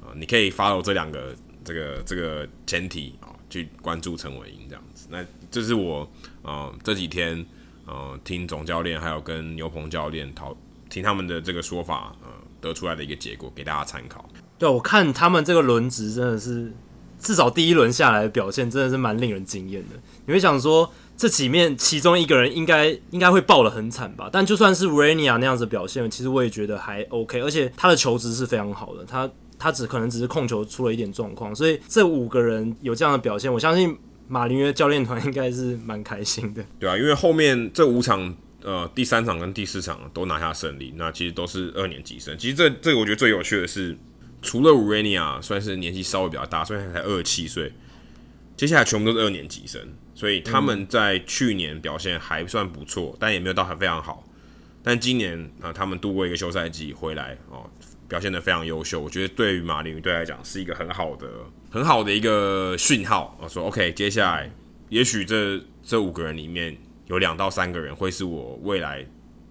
呃，你可以 follow 这两个这个这个前提啊、去关注陈伟殷这样子。那这是我呃这几天呃听总教练还有跟牛鹏教练讨听他们的这个说法呃得出来的一个结果，给大家参考。对，我看他们这个轮值真的是，至少第一轮下来的表现真的是蛮令人惊艳的。你会想说，这几面其中一个人应该应该会爆得很惨吧？但就算是 Urania 那样子表现，其实我也觉得还 OK，而且他的球质是非常好的。他他只可能只是控球出了一点状况，所以这五个人有这样的表现，我相信马林约教练团应该是蛮开心的。对啊，因为后面这五场，呃，第三场跟第四场都拿下胜利，那其实都是二年级生。其实这这个我觉得最有趣的是。除了 Urania 算是年纪稍微比较大，虽然才二十七岁，接下来全部都是二年级生，所以他们在去年表现还算不错，但也没有到很非常好。但今年啊、他们度过一个休赛季回来哦，表现得非常优秀。我觉得对于马林鱼队来讲是一个很好的、很好的一个讯号。我说 OK，接下来也许这这五个人里面有两到三个人会是我未来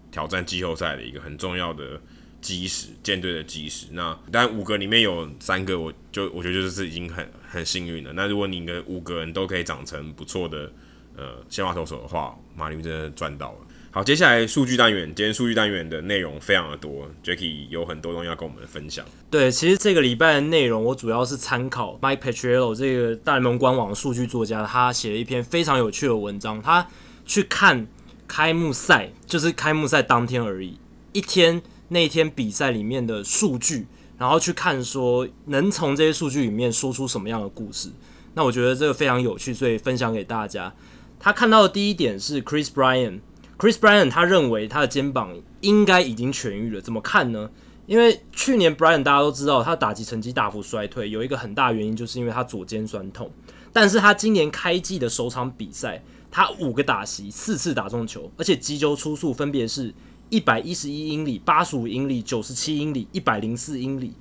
挑战季后赛的一个很重要的基石，舰队的基石。那但五个里面有三个，我就我觉得就是已经很很幸运了。那如果你的五个人都可以长成不错的呃先发投手的话，马林真的赚到了。好，接下来数据单元，今天数据单元的内容非常的多，Jacky 有很多东西要跟我们分享。对，其实这个礼拜的内容，我主要是参考 Mike Petrillo 这个大联盟官网的数据作家，他写了一篇非常有趣的文章。他去看开幕赛，就是开幕赛当天而已，一天那天比赛里面的数据，然后去看说能从这些数据里面说出什么样的故事。那我觉得这个非常有趣，所以分享给大家。他看到的第一点是 Chris Bryan，Chris Bryan 他认为他的肩膀应该已经痊愈了，怎么看呢？因为去年 Bryan 大家都知道他打击成绩大幅衰退，有一个很大原因就是因为他左肩酸痛。但是他今年开季的首场比赛，他五个打席四次打中球，而且击球出速分别是一百一十一英里、八十五英里、九十七英里、一百零四英里。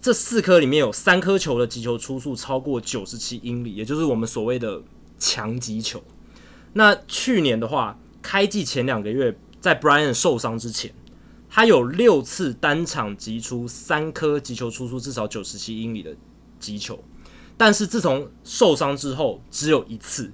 这四颗里面有三颗球的击球出速超过九十七英里，也就是我们所谓的强击球。那去年的话，开季前两个月，在 Bryant 受伤之前，他有六次单场击出三颗击球出速至少九十七英里的击球，但是自从受伤之后，只有一次。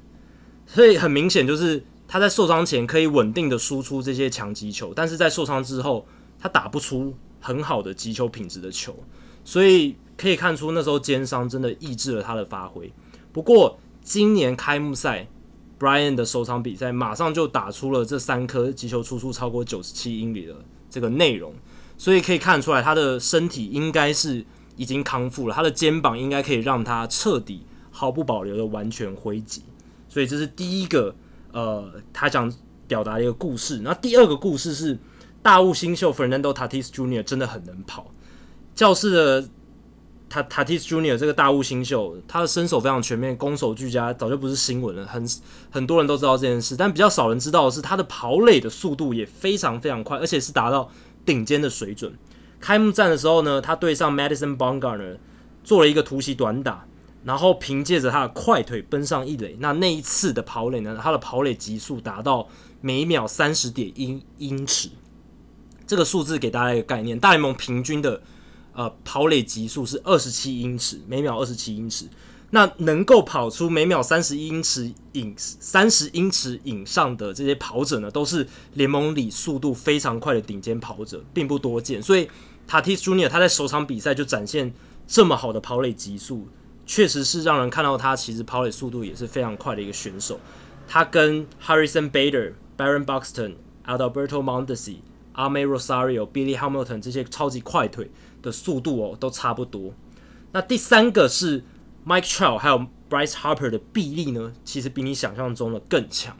所以很明显，就是他在受伤前可以稳定的输出这些强击球，但是在受伤之后，他打不出很好的击球品质的球，所以可以看出那时候肩伤真的抑制了他的发挥。不过今年开幕赛。Bryant 的首场比赛马上就打出了这三颗击球出速超过九十七英里的这个内容，所以可以看出来他的身体应该是已经康复了，他的肩膀应该可以让他彻底毫不保留的完全挥击，所以这是第一个呃他想表达一个故事。那第二个故事是大物新秀 Fernando Tatis Jr. 真的很能跑，教室的。他 Tatis Junior 这个大物新秀，他的身手非常全面，攻守俱佳，早就不是新闻了。很很多人都知道这件事，但比较少人知道的是，他的跑垒的速度也非常非常快，而且是达到顶尖的水准。开幕战的时候呢，他对上 Madison Bumgarner 做了一个突袭短打，然后凭借着他的快腿奔上一垒。那那一次的跑垒呢，他的跑垒极速达到每秒三十点英英尺。这个数字给大家一个概念，大联盟平均的。呃，跑垒极速是二十七英尺每秒，二十七英尺。那能够跑出每秒三十英尺以三十英尺以上的这些跑者呢，都是联盟里速度非常快的顶尖跑者，并不多见。所以，Tatis Junior 他在首场比赛就展现这么好的跑垒极速，确实是让人看到他其实跑垒速度也是非常快的一个选手。他跟 Harrison Bader、Baron Buxton、Alberto Mondesi、Amed Rosario、Billy Hamilton 这些超级快腿。的速度哦，都差不多。那第三个是 Mike Trout 还有 Bryce Harper 的臂力呢，其实比你想象中的更强。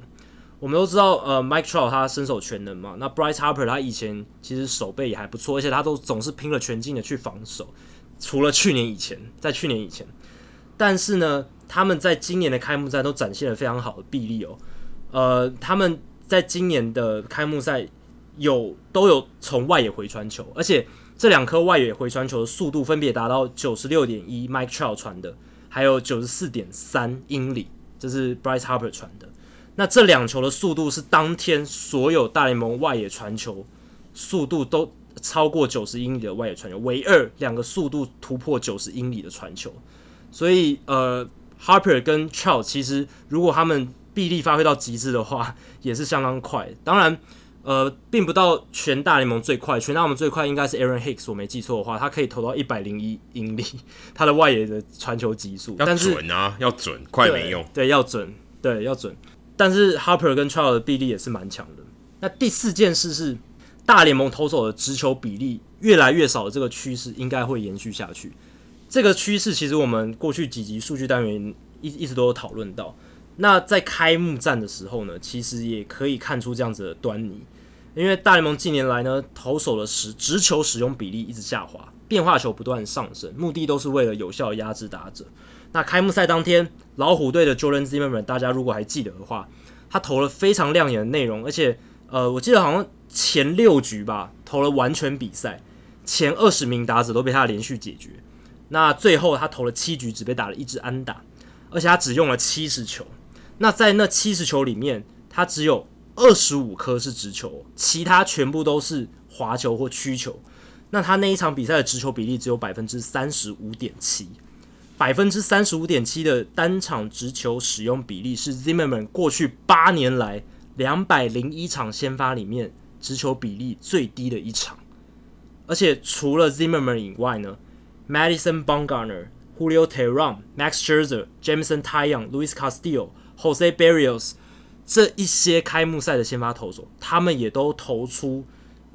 我们都知道，呃，Mike Trout 他身手全能嘛，那 Bryce Harper 他以前其实手背也还不错，而且他都总是拼了全劲的去防守。除了去年以前，在去年以前，但是呢，他们在今年的开幕战都展现了非常好的臂力哦。呃，他们在今年的开幕赛有都有从外野回传球，而且。这两颗外野回传球的速度分别达到九十六点一，Mike Trout 传的，还有九十四点三英里，这是 Bryce Harper 传的。那这两球的速度是当天所有大联盟外野传球速度都超过九十英里的外野传球，唯二两个速度突破九十英里的传球。所以，呃，Harper 跟 Trout 其实如果他们臂力发挥到极致的话，也是相当快。当然。呃，并不到全大联盟最快，全大联盟最快应该是 Aaron Hicks，我没记错的话，他可以投到一百零一英里，他的外野的传球极速要准啊，要准，快没用，对，要准，对，要准。但是 Harper 跟 Trout 的臂力也是蛮强的。那第四件事是，大联盟投手的直球比例越来越少的这个趋势应该会延续下去。这个趋势其实我们过去几集数据单元一一直都有讨论到。那在开幕战的时候呢，其实也可以看出这样子的端倪，因为大联盟近年来呢，投手的使直球使用比例一直下滑，变化球不断上升，目的都是为了有效压制打者。那开幕赛当天，老虎队的 Jordan Zimmermann，大家如果还记得的话，他投了非常亮眼的内容，而且呃，我记得好像前六局吧，投了完全比赛。前二十名打者都被他连续解决。那最后他投了七局，只被打了一支安打，而且他只用了七十球。那在那七十球里面，他只有二十五颗是直球，其他全部都是滑球或曲球。那他那一场比赛的直球比例只有百分之三十五点七，百分之三十五点七的单场直球使用比例是 Zimmerman 过去八年来两百零一场先发里面直球比例最低的一场。而且除了 Zimmerman 以外呢，Madison Bumgarner、Julio Teheran、Max Scherzer、Jameson Taillon、Luis Castillo、Jose Berrios 这一些开幕赛的先发投手，他们也都投出。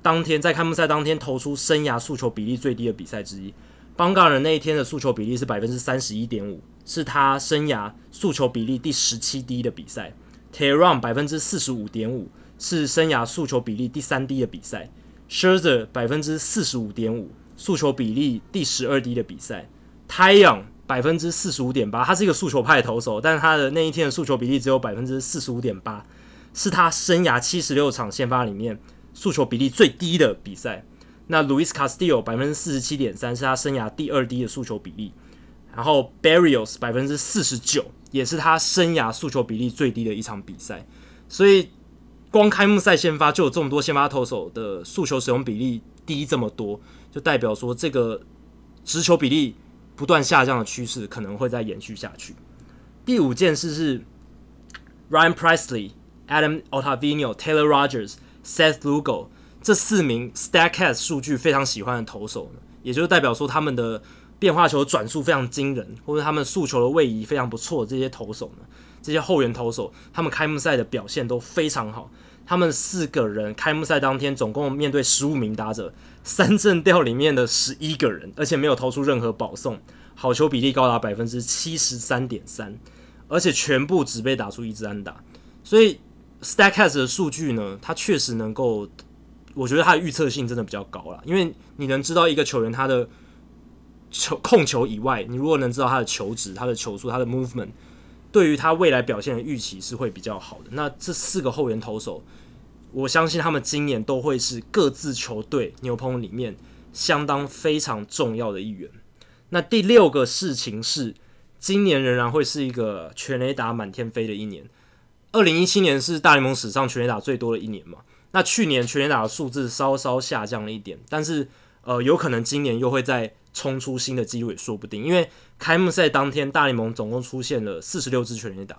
当天在开幕赛当天投出生涯诉求比例最低的比赛之一，邦加尔那一天的诉求比例是百分之三十一点五，是他生涯诉求比例第十七低的比赛。Teheran 百分之四十五点五，是生涯诉求比例第三低的比赛。Scherzer 百分之四十五点五，诉求比例第十二低的比赛。，Tian 百分之四十五点八，他是一个诉求派投手，但是他的那一天的诉求比例只有百分之四十五点八，是他生涯七十六场先发里面。诉求比例最低的比赛，那 Louis Castillo 百分之四十七点三是他生涯第二低的诉求比例，然后 Berrios 百分之四十九也是他生涯诉求比例最低的一场比赛，所以光开幕赛先发就有这么多先发投手的诉求使用比例低这么多，就代表说这个直球比例不断下降的趋势可能会再延续下去。第五件事是 Ryan Pressly、Adam Ottavino、Taylor Rogers。Seth Lugo 这四名 Stacks 数据非常喜欢的投手，也就是代表说他们的变化球转速非常惊人，或者他们速球的位移非常不错。这些投手呢，这些后援投手，他们开幕赛的表现都非常好。他们四个人开幕赛当天总共面对十五名打者，三振掉里面的十一个人，而且没有投出任何保送，好球比例高达百分之七十三点三，而且全部只被打出一支安打，所以。Statcast 的数据呢，它确实能够，我觉得它的预测性真的比较高啦，因为你能知道一个球员他的球控球以外，你如果能知道他的球值、他的球速、他的 movement，对于他未来表现的预期是会比较好的。那这四个后援投手，我相信他们今年都会是各自球队牛棚里面相当非常重要的一员。那第六个事情是，今年仍然会是一个全垒打满天飞的一年。二零一七年是大联盟史上全垒打最多的一年嘛？那去年全垒打的数字稍稍下降了一点，但是呃，有可能今年又会在冲出新的纪录也说不定。因为开幕赛当天，大联盟总共出现了四十六支全垒打。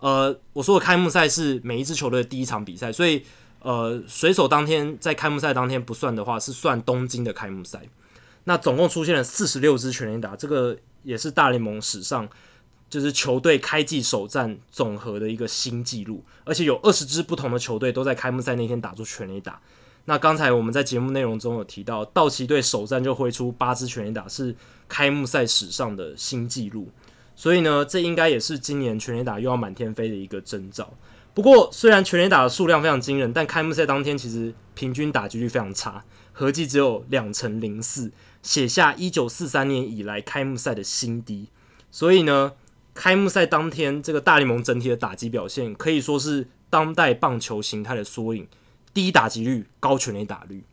呃，我说的开幕赛是每一支球队的第一场比赛，所以呃，水手当天在开幕赛当天不算的话，是算东京的开幕赛。那总共出现了四十六支全垒打，这个也是大联盟史上。就是球队开季首战总和的一个新纪录，而且有二十支不同的球队都在开幕赛那天打出全垒打。那刚才我们在节目内容中有提到，道奇队首战就挥出八支全垒打，是开幕赛史上的新纪录。所以呢，这应该也是今年全垒打又要满天飞的一个征兆。不过，虽然全垒打的数量非常惊人，但开幕赛当天其实平均打击率非常差，合计只有两成零四，写下一九四三年以来开幕赛的新低。所以呢，开幕赛当天，这个大联盟整体的打击表现可以说是当代棒球形态的缩影：低打击率、高全垒打率。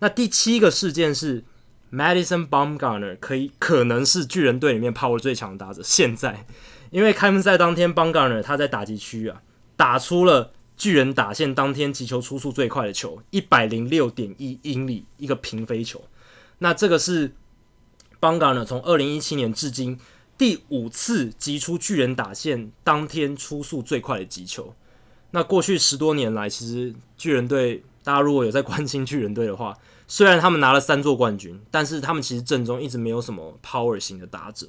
那第七个事件是，Madison Bumgarner 可以可能是巨人队里面 power 最强的打者。现在，因为开幕赛当天，Bumgarner 他在打击区啊打出了巨人打线当天击球出速最快的球，一百零六点一英里一个平飞球。那这个是 Bumgarner 从二零一七年至今。第五次击出巨人打线当天出速最快的击球。那过去十多年来，其实巨人队，大家如果有在关心巨人队的话，虽然他们拿了三座冠军，但是他们其实阵中一直没有什么 power 型的打者。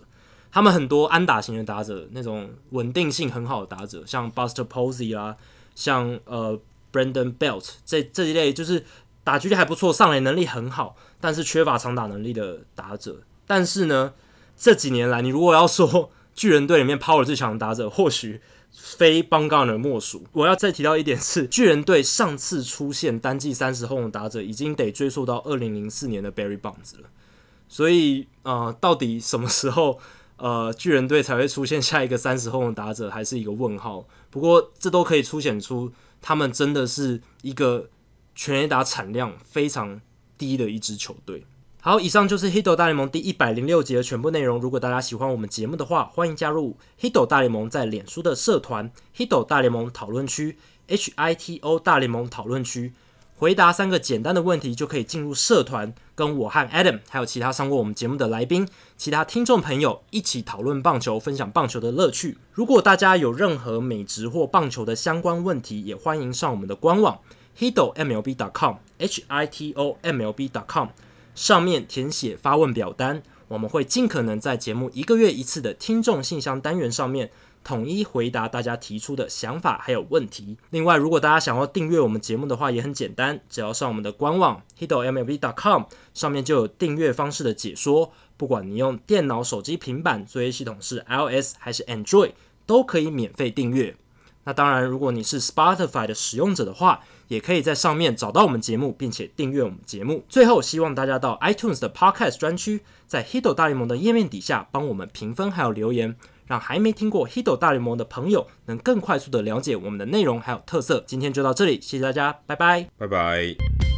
他们很多安打型的打者，那种稳定性很好的打者，像 Buster Posey 啊，像呃 Brandon Belt 这这一类，就是打击力还不错，上垒能力很好，但是缺乏长打能力的打者。但是呢，这几年来，你如果要说 巨人队里面 power 最强的打者，或许非 Bumgarner 莫属。我要再提到一点是，巨人队上次出现单季三十轰的打者，已经得追溯到二零零四年的 Barry Bonds 了。所以，呃，到底什么时候，呃，巨人队才会出现下一个三十轰的打者，还是一个问号。不过，这都可以凸显出他们真的是一个全垒打产量非常低的一支球队。好，以上就是《Hito 大联盟》第一百零六集的全部内容。如果大家喜欢我们节目的话，欢迎加入《Hito 大联盟》在脸书的社团《Hito 大联盟讨论区》（H I T O 大联盟讨论区）。回答三个简单的问题，就可以进入社团，跟我和 Adam 还有其他上过我们节目的来宾、其他听众朋友一起讨论棒球，分享棒球的乐趣。如果大家有任何美职或棒球的相关问题，也欢迎上我们的官网 hitomlb.com（H I T O M L B.com）。上面填写发问表单，我们会尽可能在节目一个月一次的听众信箱单元上面统一回答大家提出的想法还有问题。另外，如果大家想要订阅我们节目的话，也很简单，只要上我们的官网 hitomlb.com，上面就有订阅方式的解说。不管你用电脑、手机、平板，作业系统是 iOS 还是 Android，都可以免费订阅。那当然，如果你是 Spotify 的使用者的话，也可以在上面找到我们节目，并且订阅我们节目。最后，希望大家到 iTunes 的 Podcast 专区，在 Hito 大联盟的页面底下帮我们评分还有留言，让还没听过 Hito 大联盟的朋友能更快速的了解我们的内容还有特色。今天就到这里，谢谢大家，拜拜，拜拜。